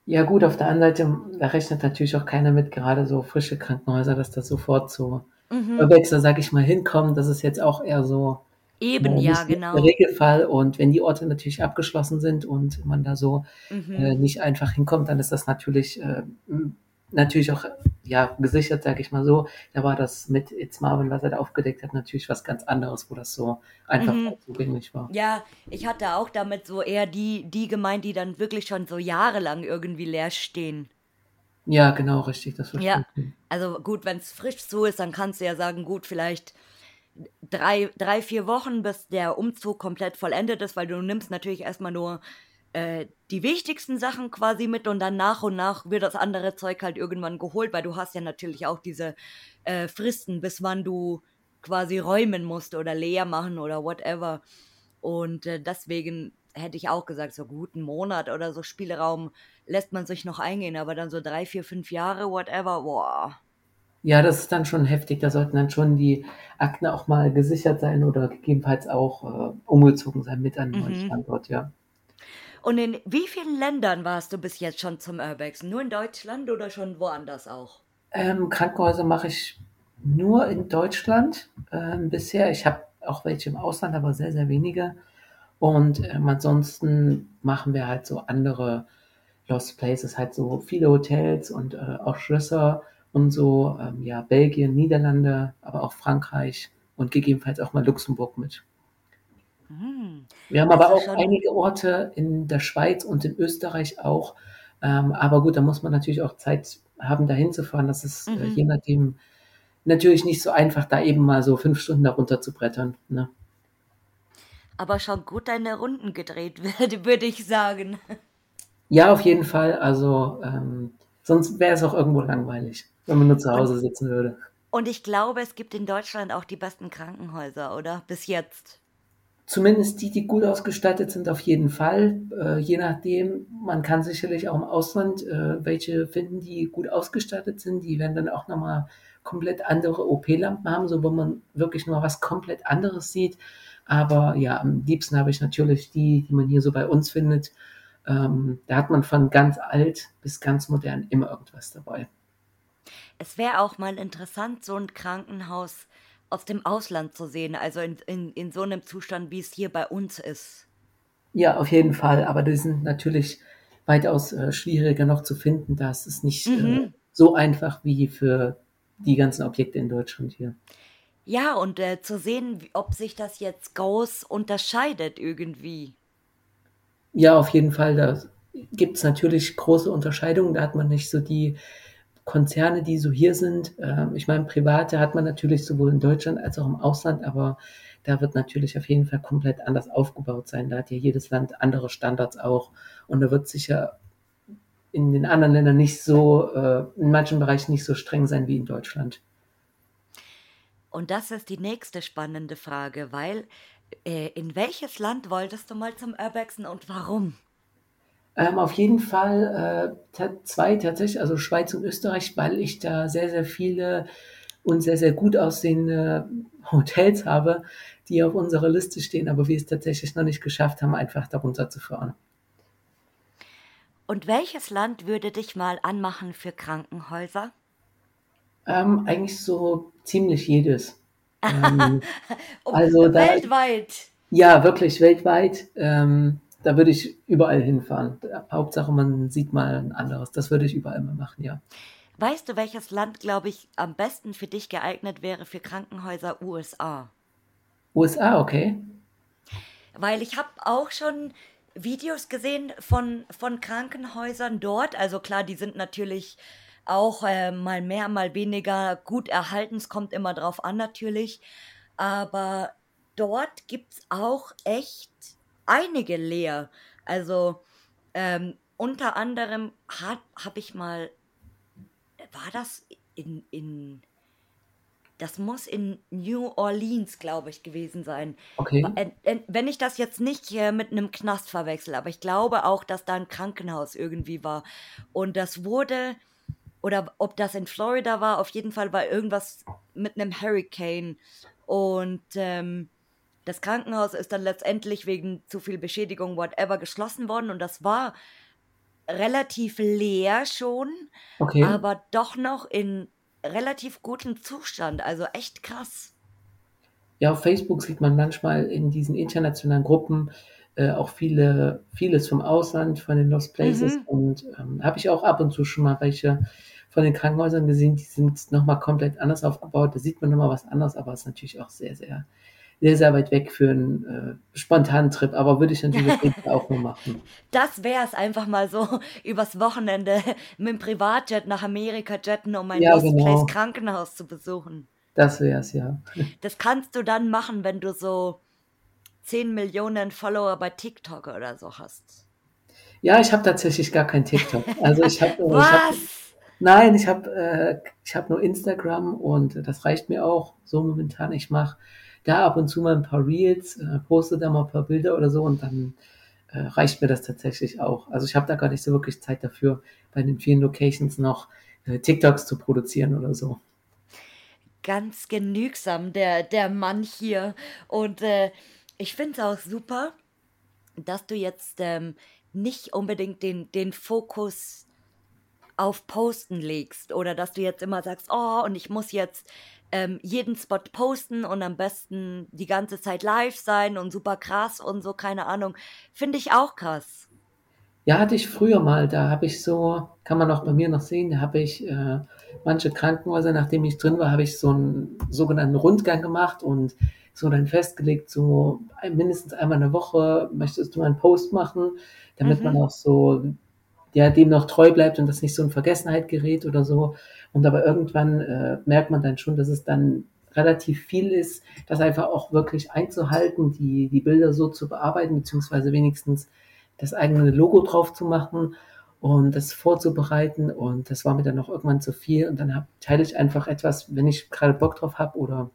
Ja gut, auf der anderen Seite, da rechnet natürlich auch keiner mit, gerade so frische Krankenhäuser, dass das sofort so mhm. Wechsel, sag ich mal, hinkommen. Das ist jetzt auch eher so Eben, ja, genau. Der Regelfall. Und wenn die Orte natürlich abgeschlossen sind und man da so mhm. äh, nicht einfach hinkommt, dann ist das natürlich äh, natürlich auch ja gesichert, sage ich mal so. Da war das mit It's Marvin, was er da aufgedeckt hat, natürlich was ganz anderes, wo das so einfach mhm. zugänglich war. Ja, ich hatte auch damit so eher die, die gemeint, die dann wirklich schon so jahrelang irgendwie leer stehen. Ja, genau, richtig, das Ja, also gut, wenn es frisch so ist, dann kannst du ja sagen, gut, vielleicht drei, drei, vier Wochen, bis der Umzug komplett vollendet ist, weil du nimmst natürlich erstmal nur äh, die wichtigsten Sachen quasi mit und dann nach und nach wird das andere Zeug halt irgendwann geholt, weil du hast ja natürlich auch diese äh, Fristen, bis wann du quasi räumen musst oder leer machen oder whatever. Und äh, deswegen hätte ich auch gesagt, so gut, einen Monat oder so Spielraum lässt man sich noch eingehen, aber dann so drei, vier, fünf Jahre, whatever, boah. Ja, das ist dann schon heftig. Da sollten dann schon die Akten auch mal gesichert sein oder gegebenenfalls auch äh, umgezogen sein mit einem neuen mhm. Standort, ja. Und in wie vielen Ländern warst du bis jetzt schon zum Urbex? Nur in Deutschland oder schon woanders auch? Ähm, Krankenhäuser mache ich nur in Deutschland ähm, bisher. Ich habe auch welche im Ausland, aber sehr, sehr wenige. Und ähm, ansonsten machen wir halt so andere Lost Places, halt so viele Hotels und äh, auch Schlösser und so, ähm, ja, Belgien, Niederlande, aber auch Frankreich und gegebenenfalls auch mal Luxemburg mit. Mhm. Wir haben aber auch einige Orte in der Schweiz und in Österreich auch. Ähm, aber gut, da muss man natürlich auch Zeit haben, da hinzufahren. Das ist äh, mhm. äh, je nachdem natürlich nicht so einfach, da eben mal so fünf Stunden darunter zu brettern. Ne? Aber schon gut deine Runden gedreht, <laughs> würde, würde ich sagen. Ja, auf jeden Fall. Also ähm, sonst wäre es auch irgendwo langweilig, wenn man nur zu Hause sitzen würde. Und ich glaube, es gibt in Deutschland auch die besten Krankenhäuser, oder? Bis jetzt. Zumindest die, die gut ausgestattet sind, auf jeden Fall. Äh, je nachdem, man kann sicherlich auch im Ausland äh, welche finden, die gut ausgestattet sind. Die werden dann auch nochmal komplett andere OP-Lampen haben, so wo man wirklich nur was komplett anderes sieht. Aber ja, am liebsten habe ich natürlich die, die man hier so bei uns findet. Ähm, da hat man von ganz alt bis ganz modern immer irgendwas dabei. Es wäre auch mal interessant, so ein Krankenhaus aus dem Ausland zu sehen, also in, in, in so einem Zustand, wie es hier bei uns ist. Ja, auf jeden Fall, aber die sind natürlich weitaus äh, schwieriger noch zu finden. Das ist nicht äh, mhm. äh, so einfach wie für die ganzen Objekte in Deutschland hier. Ja, und äh, zu sehen, ob sich das jetzt groß unterscheidet irgendwie. Ja, auf jeden Fall. Da gibt es natürlich große Unterscheidungen. Da hat man nicht so die Konzerne, die so hier sind. Ähm, ich meine, private hat man natürlich sowohl in Deutschland als auch im Ausland, aber da wird natürlich auf jeden Fall komplett anders aufgebaut sein. Da hat ja jedes Land andere Standards auch. Und da wird sicher in den anderen Ländern nicht so, äh, in manchen Bereichen nicht so streng sein wie in Deutschland. Und das ist die nächste spannende Frage, weil äh, in welches Land wolltest du mal zum Urbexen und warum? Ähm, auf jeden Fall äh, zwei tatsächlich, also Schweiz und Österreich, weil ich da sehr, sehr viele und sehr, sehr gut aussehende Hotels habe, die auf unserer Liste stehen, aber wir es tatsächlich noch nicht geschafft haben, einfach darunter zu fahren. Und welches Land würde dich mal anmachen für Krankenhäuser? Ähm, eigentlich so ziemlich jedes. <laughs> Ähm, also weltweit. Da, ja, wirklich weltweit. Ähm, da würde ich überall hinfahren. Hauptsache, man sieht mal ein anderes. Das würde ich überall mal machen, ja. Weißt du, welches Land, glaube ich, am besten für dich geeignet wäre für Krankenhäuser USA? USA, okay. Weil ich habe auch schon Videos gesehen von, von Krankenhäusern dort. Also klar, die sind natürlich auch äh, mal mehr, mal weniger gut erhalten. Es kommt immer drauf an natürlich. Aber dort gibt es auch echt einige leer. Also ähm, unter anderem habe hab ich mal, war das in, in, das muss in New Orleans, glaube ich, gewesen sein. Okay. Wenn ich das jetzt nicht mit einem Knast verwechsel, aber ich glaube auch, dass da ein Krankenhaus irgendwie war. Und das wurde, oder ob das in Florida war, auf jeden Fall war irgendwas mit einem Hurricane. Und ähm, das Krankenhaus ist dann letztendlich wegen zu viel Beschädigung, whatever, geschlossen worden. Und das war relativ leer schon, Okay. aber doch noch in relativ gutem Zustand. Also echt krass. Ja, auf Facebook sieht man manchmal in diesen internationalen Gruppen äh, auch viele, vieles vom Ausland, von den Lost Places. Mhm. Und ähm, habe ich auch ab und zu schon mal welche von den Krankenhäusern gesehen, die sind nochmal komplett anders aufgebaut. Da sieht man nochmal was anderes, aber es ist natürlich auch sehr, sehr sehr, sehr weit weg für einen äh, spontanen Trip, aber würde ich natürlich auch nur machen. <laughs> Das wäre es einfach mal so übers Wochenende mit dem Privatjet nach Amerika jetten, um ein Ja, genau. Place Krankenhaus zu besuchen. Das wäre es, ja. <laughs> Das kannst du dann machen, wenn du so 10 Millionen Follower bei TikTok oder so hast. Ja, ich habe tatsächlich gar kein TikTok. Also ich habe, <laughs> ich Was? hab, nein, ich habe, äh, ich habe nur Instagram und das reicht mir auch so momentan. Ich mache da ab und zu mal ein paar Reels, äh, poste da mal ein paar Bilder oder so und dann äh, reicht mir das tatsächlich auch. Also ich habe da gar nicht so wirklich Zeit dafür, bei den vielen Locations noch äh, TikToks zu produzieren oder so. Ganz genügsam, der, der Mann hier. Und äh, ich finde es auch super, dass du jetzt ähm, nicht unbedingt den, den Fokus auf Posten legst oder dass du jetzt immer sagst, oh, und ich muss jetzt ähm, jeden Spot posten und am besten die ganze Zeit live sein und super krass und so, keine Ahnung. Finde ich auch krass. Ja, hatte ich früher mal. Da habe ich so, kann man auch bei mir noch sehen, da habe ich äh, manche Krankenhäuser, nachdem ich drin war, habe ich so einen sogenannten Rundgang gemacht und so dann festgelegt, so mindestens einmal eine Woche möchtest du einen Post machen, damit man Mhm. auch so ja, dem noch treu bleibt und das nicht so in Vergessenheit gerät oder so. Und aber irgendwann äh, merkt man dann schon, dass es dann relativ viel ist, das einfach auch wirklich einzuhalten, die, die Bilder so zu bearbeiten, beziehungsweise wenigstens das eigene Logo drauf zu machen und das vorzubereiten. Und das war mir dann auch irgendwann zu viel. Und dann hab, teile ich einfach etwas, wenn ich gerade Bock drauf habe oder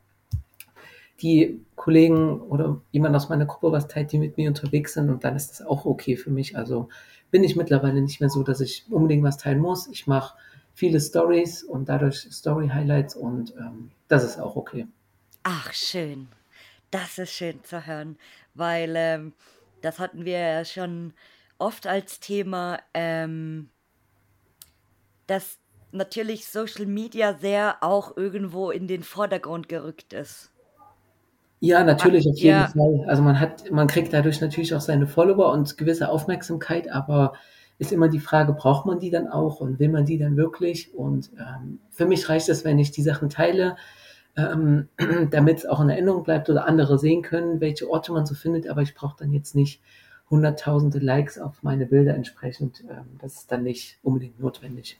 die Kollegen oder jemand aus meiner Gruppe was teilt, die mit mir unterwegs sind. Und dann ist das auch okay für mich. Also bin ich mittlerweile nicht mehr so, dass ich unbedingt was teilen muss. Ich mache viele Stories und dadurch Story-Highlights und ähm, das ist auch okay. Ach, schön. Das ist schön zu hören, weil ähm, das hatten wir ja schon oft als Thema, ähm, dass natürlich Social Media sehr auch irgendwo in den Vordergrund gerückt ist. Ja, natürlich, auf jeden Ja. Fall. Also man hat, man kriegt dadurch natürlich auch seine Follower und gewisse Aufmerksamkeit, aber ist immer die Frage, braucht man die dann auch und will man die dann wirklich? Und ähm, für mich reicht es, wenn ich die Sachen teile, ähm, <clears throat> damit es auch in Erinnerung bleibt oder andere sehen können, welche Orte man so findet, aber ich brauche dann jetzt nicht hunderttausende Likes auf meine Bilder entsprechend. Ähm, das ist dann nicht unbedingt notwendig.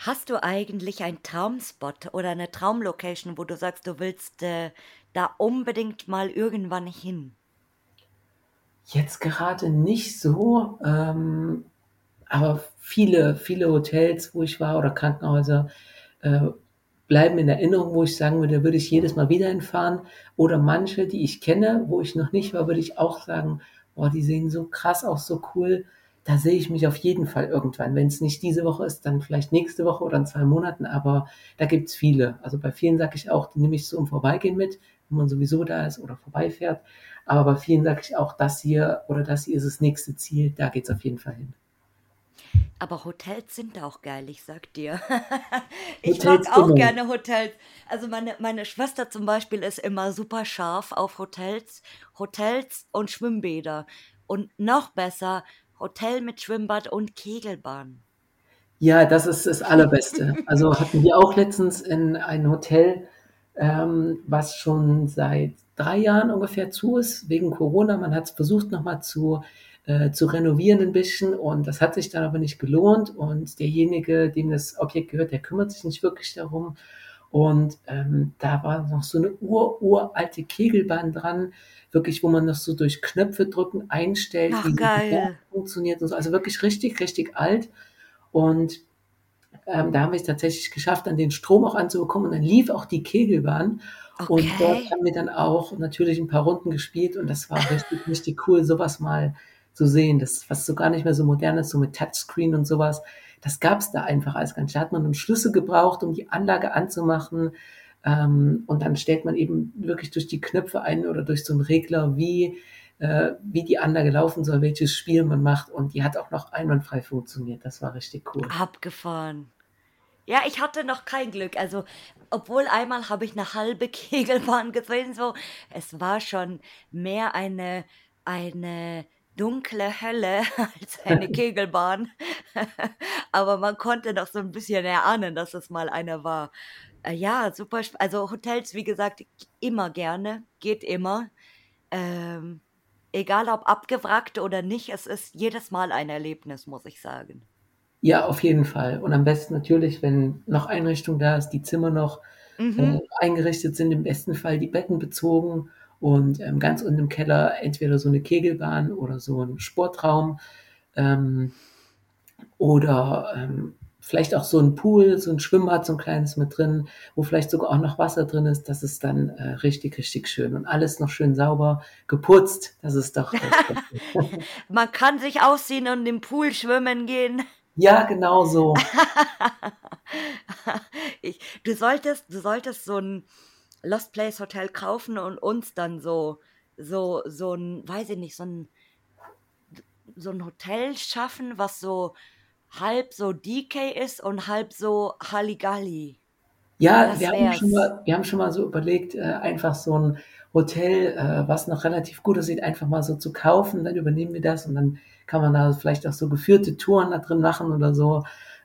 Hast du eigentlich einen Traumspot oder eine Traumlocation, wo du sagst, du willst äh, da unbedingt mal irgendwann hin? Jetzt gerade nicht so, ähm, aber viele, viele Hotels, wo ich war oder Krankenhäuser, äh, bleiben in Erinnerung, wo ich sagen würde, würde ich jedes Mal wieder hinfahren. Oder manche, die ich kenne, wo ich noch nicht war, würde ich auch sagen, boah, die sehen so krass aus, so cool. Da sehe ich mich auf jeden Fall irgendwann. Wenn es nicht diese Woche ist, dann vielleicht nächste Woche oder in zwei Monaten, aber da gibt's viele. Also bei vielen sage ich auch, die nehme ich so im Vorbeigehen mit, wenn man sowieso da ist oder vorbeifährt. Aber bei vielen sage ich auch, das hier oder das hier ist das nächste Ziel, da geht's auf jeden Fall hin. Aber Hotels sind auch geil, ich sag dir. <laughs> ich mag Hotels auch immer. gerne Hotels. Also meine, meine Schwester zum Beispiel ist immer super scharf auf Hotels, Hotels und Schwimmbäder. Und noch besser, Hotel mit Schwimmbad und Kegelbahn. Ja, das ist das Allerbeste. Also hatten wir auch letztens in ein Hotel, ähm, was schon seit drei Jahren ungefähr zu ist, wegen Corona. Man hat es versucht nochmal zu äh, zu renovieren ein bisschen und das hat sich dann aber nicht gelohnt und derjenige, dem das Objekt gehört, der kümmert sich nicht wirklich darum und ähm, da war noch so eine ur uralte Kegelbahn dran, wirklich, wo man noch so durch Knöpfe drücken einstellt, Ach, wie geil. funktioniert und so. Also wirklich richtig, richtig alt. Und ähm, da haben wir es tatsächlich geschafft, dann den Strom auch anzubekommen. Und dann lief auch die Kegelbahn. Und dort Okay. haben wir dann auch natürlich ein paar Runden gespielt. Und das war richtig, <laughs> richtig cool, sowas mal zu sehen. Das, was so gar nicht mehr so modern ist, so mit Touchscreen und sowas. Das gab es da einfach als ganz. Da hat man einen Schlüssel gebraucht, um die Anlage anzumachen. Ähm, und dann stellt man eben wirklich durch die Knöpfe ein oder durch so einen Regler, wie, äh, wie die Anlage laufen soll, welches Spiel man macht. Und die hat auch noch einwandfrei funktioniert. Das war richtig cool. Abgefahren. Ja, ich hatte noch kein Glück. Also, obwohl einmal habe ich eine halbe <laughs> Kegelbahn gesehen, so, es war schon mehr eine, eine dunkle Hölle <laughs> als eine <laughs> Kegelbahn. Aber man konnte noch so ein bisschen erahnen, dass es mal eine war. Äh, Ja, super. Also Hotels, wie gesagt, immer gerne, geht immer. Ähm, egal ob abgewrackt oder nicht, es ist jedes Mal ein Erlebnis, muss ich sagen. Ja, auf jeden Fall. Und am besten natürlich, wenn noch Einrichtung da ist, die Zimmer noch äh, Mhm. eingerichtet sind, im besten Fall die Betten bezogen und ähm, ganz unten im Keller entweder so eine Kegelbahn oder so ein Sportraum ähm, oder ähm, vielleicht auch so ein Pool, so ein Schwimmbad, so ein kleines mit drin, wo vielleicht sogar auch noch Wasser drin ist. Das ist dann äh, richtig, richtig schön und alles noch schön sauber geputzt. Das ist doch. <laughs> Man kann sich ausziehen und im Pool schwimmen gehen. Ja, genau so. <laughs> Ich, du solltest, du solltest so ein Lost Place Hotel kaufen und uns dann so, so, so ein, weiß ich nicht, so ein, so ein Hotel schaffen, was so halb so DK ist und halb so Halligalli. Ja, Das wir haben schon mal, wir haben schon mal so überlegt, äh, einfach so ein Hotel, äh, was noch relativ gut aussieht, einfach mal so zu kaufen. Dann übernehmen wir das und dann kann man da vielleicht auch so geführte Touren da drin machen oder so.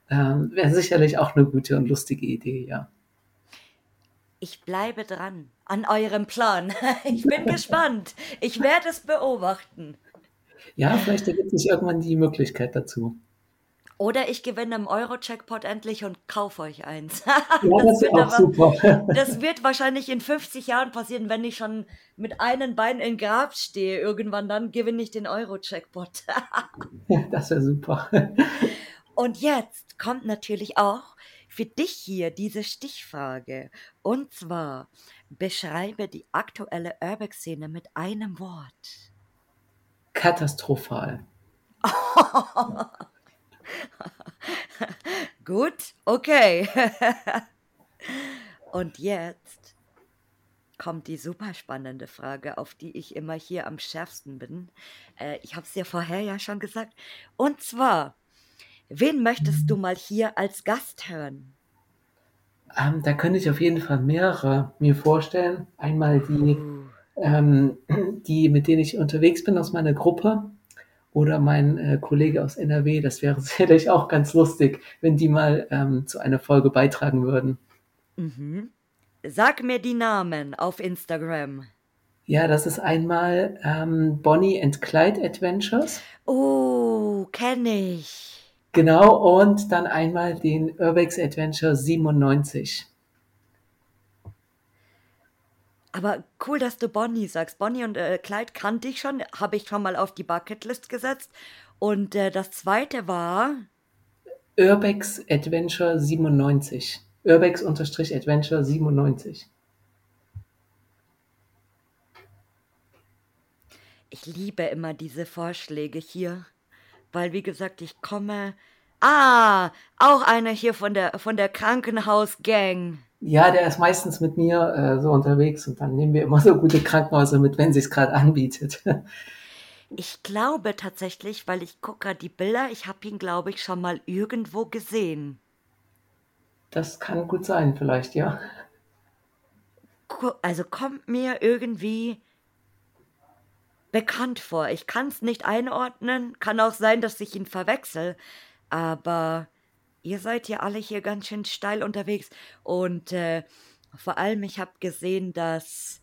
Ähm, wäre sicherlich auch eine gute und lustige Idee, ja. Ich bleibe dran an eurem Plan. <laughs> Ich bin <laughs> gespannt. Ich werde es beobachten. Ja, vielleicht ergibt sich irgendwann die Möglichkeit dazu. Oder ich gewinne im Euro-Jackpot endlich und kaufe euch eins. <laughs> Ja, Das das wird aber, super. <laughs> das wird wahrscheinlich in 50 Jahren passieren, wenn ich schon mit einem Bein im Grab stehe. Irgendwann dann gewinne ich den Euro-Jackpot. <laughs> Das wäre super. Und jetzt kommt natürlich auch für dich hier diese Stichfrage. Und zwar, beschreibe die aktuelle Urbex-Szene mit einem Wort. Katastrophal. <laughs> Gut, okay. <laughs> Und jetzt kommt die super spannende Frage, auf die ich immer hier am schärfsten bin. Äh, ich habe es dir vorher ja schon gesagt. Und zwar, wen möchtest du mal hier als Gast hören? Ähm, da könnte ich auf jeden Fall mehrere mir vorstellen. Einmal die, Uh, ähm, <clears throat> die, mit denen ich unterwegs bin aus meiner Gruppe oder mein äh, Kollege aus NRW. Das wäre <laughs> sicherlich auch ganz lustig, wenn die mal ähm, zu einer Folge beitragen würden. mhm. Sag mir die Namen auf Instagram. Ja, das ist einmal ähm, Bonnie and Clyde Adventures. Oh, kenne ich. Genau, und dann einmal den Urbex Adventure 97. Aber cool, dass du Bonnie sagst. Bonnie und äh, Clyde kannte ich schon, habe ich schon mal auf die Bucketlist gesetzt. Und äh, das zweite war, Urbex Adventure 97. Urbex-Adventure 97. ich liebe immer diese Vorschläge hier, weil wie gesagt, ich komme. Ah, auch einer hier von der von der Krankenhausgang. Ja, der ist meistens mit mir äh, so unterwegs und dann nehmen wir immer <laughs> so gute Krankenhäuser mit, wenn sich's gerade anbietet. Ich glaube tatsächlich, weil ich gucke gerade die Bilder, ich habe ihn, glaube ich, schon mal irgendwo gesehen. Das kann gut sein, vielleicht, ja. Also kommt mir irgendwie bekannt vor. Ich kann es nicht einordnen. Kann auch sein, dass ich ihn verwechsel. Aber ihr seid ja alle hier ganz schön steil unterwegs. Und äh, vor allem, ich habe gesehen, dass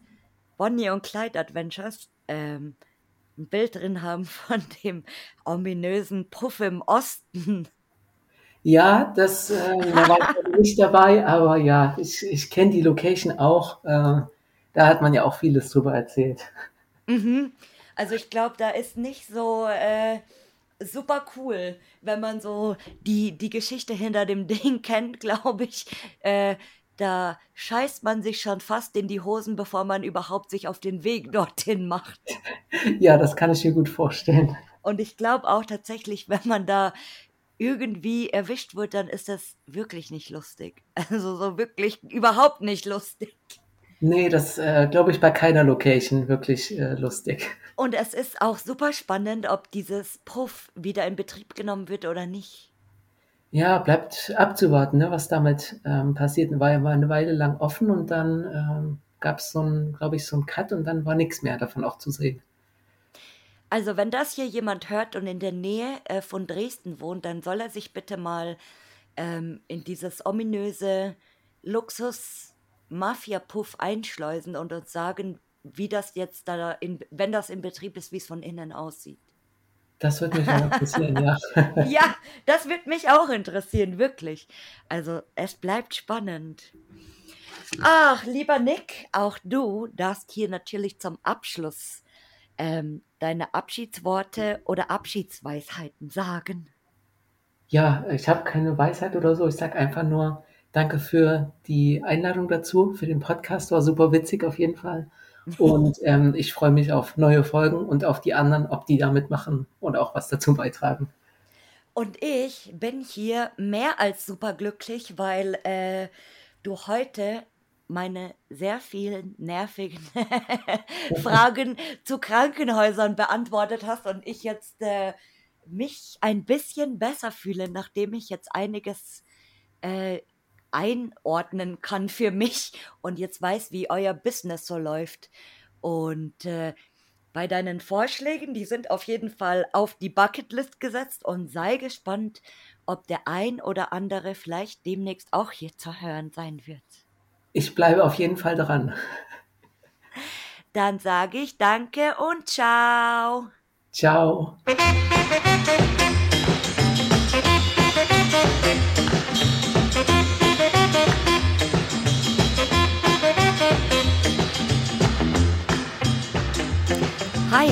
Bonnie und Clyde Adventures ähm, ein Bild drin haben <laughs> von dem ominösen Puff im Osten. Ja, das äh, da war ich nicht dabei, aber ja, ich, ich kenne die Location auch. Äh, da hat man ja auch vieles drüber erzählt. Mhm. Also ich glaube, da ist nicht so äh, super cool, wenn man so die, die Geschichte hinter dem Ding <laughs> kennt, glaube ich. Äh, da scheißt man sich schon fast in die Hosen, bevor man überhaupt sich auf den Weg dorthin macht. <laughs> Ja, das kann ich mir gut vorstellen. Und ich glaube auch tatsächlich, wenn man da irgendwie erwischt wird, dann ist das wirklich nicht lustig. Also so wirklich überhaupt nicht lustig. Nee, das äh, glaube ich bei keiner Location wirklich äh, lustig. Und es ist auch super spannend, ob dieses Puff wieder in Betrieb genommen wird oder nicht. Ja, bleibt abzuwarten, ne, was damit ähm, passiert. War war eine Weile lang offen und dann ähm, gab es so ein, glaube ich, so ein Cut und dann war nichts mehr davon auch zu sehen. Also wenn das hier jemand hört und in der Nähe äh, von Dresden wohnt, dann soll er sich bitte mal ähm, in dieses ominöse Luxus-Mafia-Puff einschleusen und uns sagen, wie das jetzt da, in, wenn das in Betrieb ist, wie es von innen aussieht. Das würde mich auch interessieren, ja. <laughs> ja, das würde mich auch interessieren, wirklich. Also es bleibt spannend. Ach, lieber Nick, auch du darfst hier natürlich zum Abschluss ähm, deine Abschiedsworte oder Abschiedsweisheiten sagen. Ja, ich habe keine Weisheit oder so. Ich sage einfach nur Danke für die Einladung dazu, für den Podcast. War super witzig auf jeden Fall. Und <laughs> ähm, ich freue mich auf neue Folgen und auf die anderen, ob die da mitmachen und auch was dazu beitragen. Und ich bin hier mehr als superglücklich, weil äh, du heute meine sehr vielen nervigen <laughs> Fragen zu Krankenhäusern beantwortet hast und ich jetzt äh, mich ein bisschen besser fühle, nachdem ich jetzt einiges äh, einordnen kann für mich und jetzt weiß, wie euer Business so läuft. Und äh, bei deinen Vorschlägen, die sind auf jeden Fall auf die Bucketlist gesetzt und sei gespannt, ob der ein oder andere vielleicht demnächst auch hier zu hören sein wird. Ich bleibe auf jeden Fall dran. Dann sage ich danke und ciao. Ciao.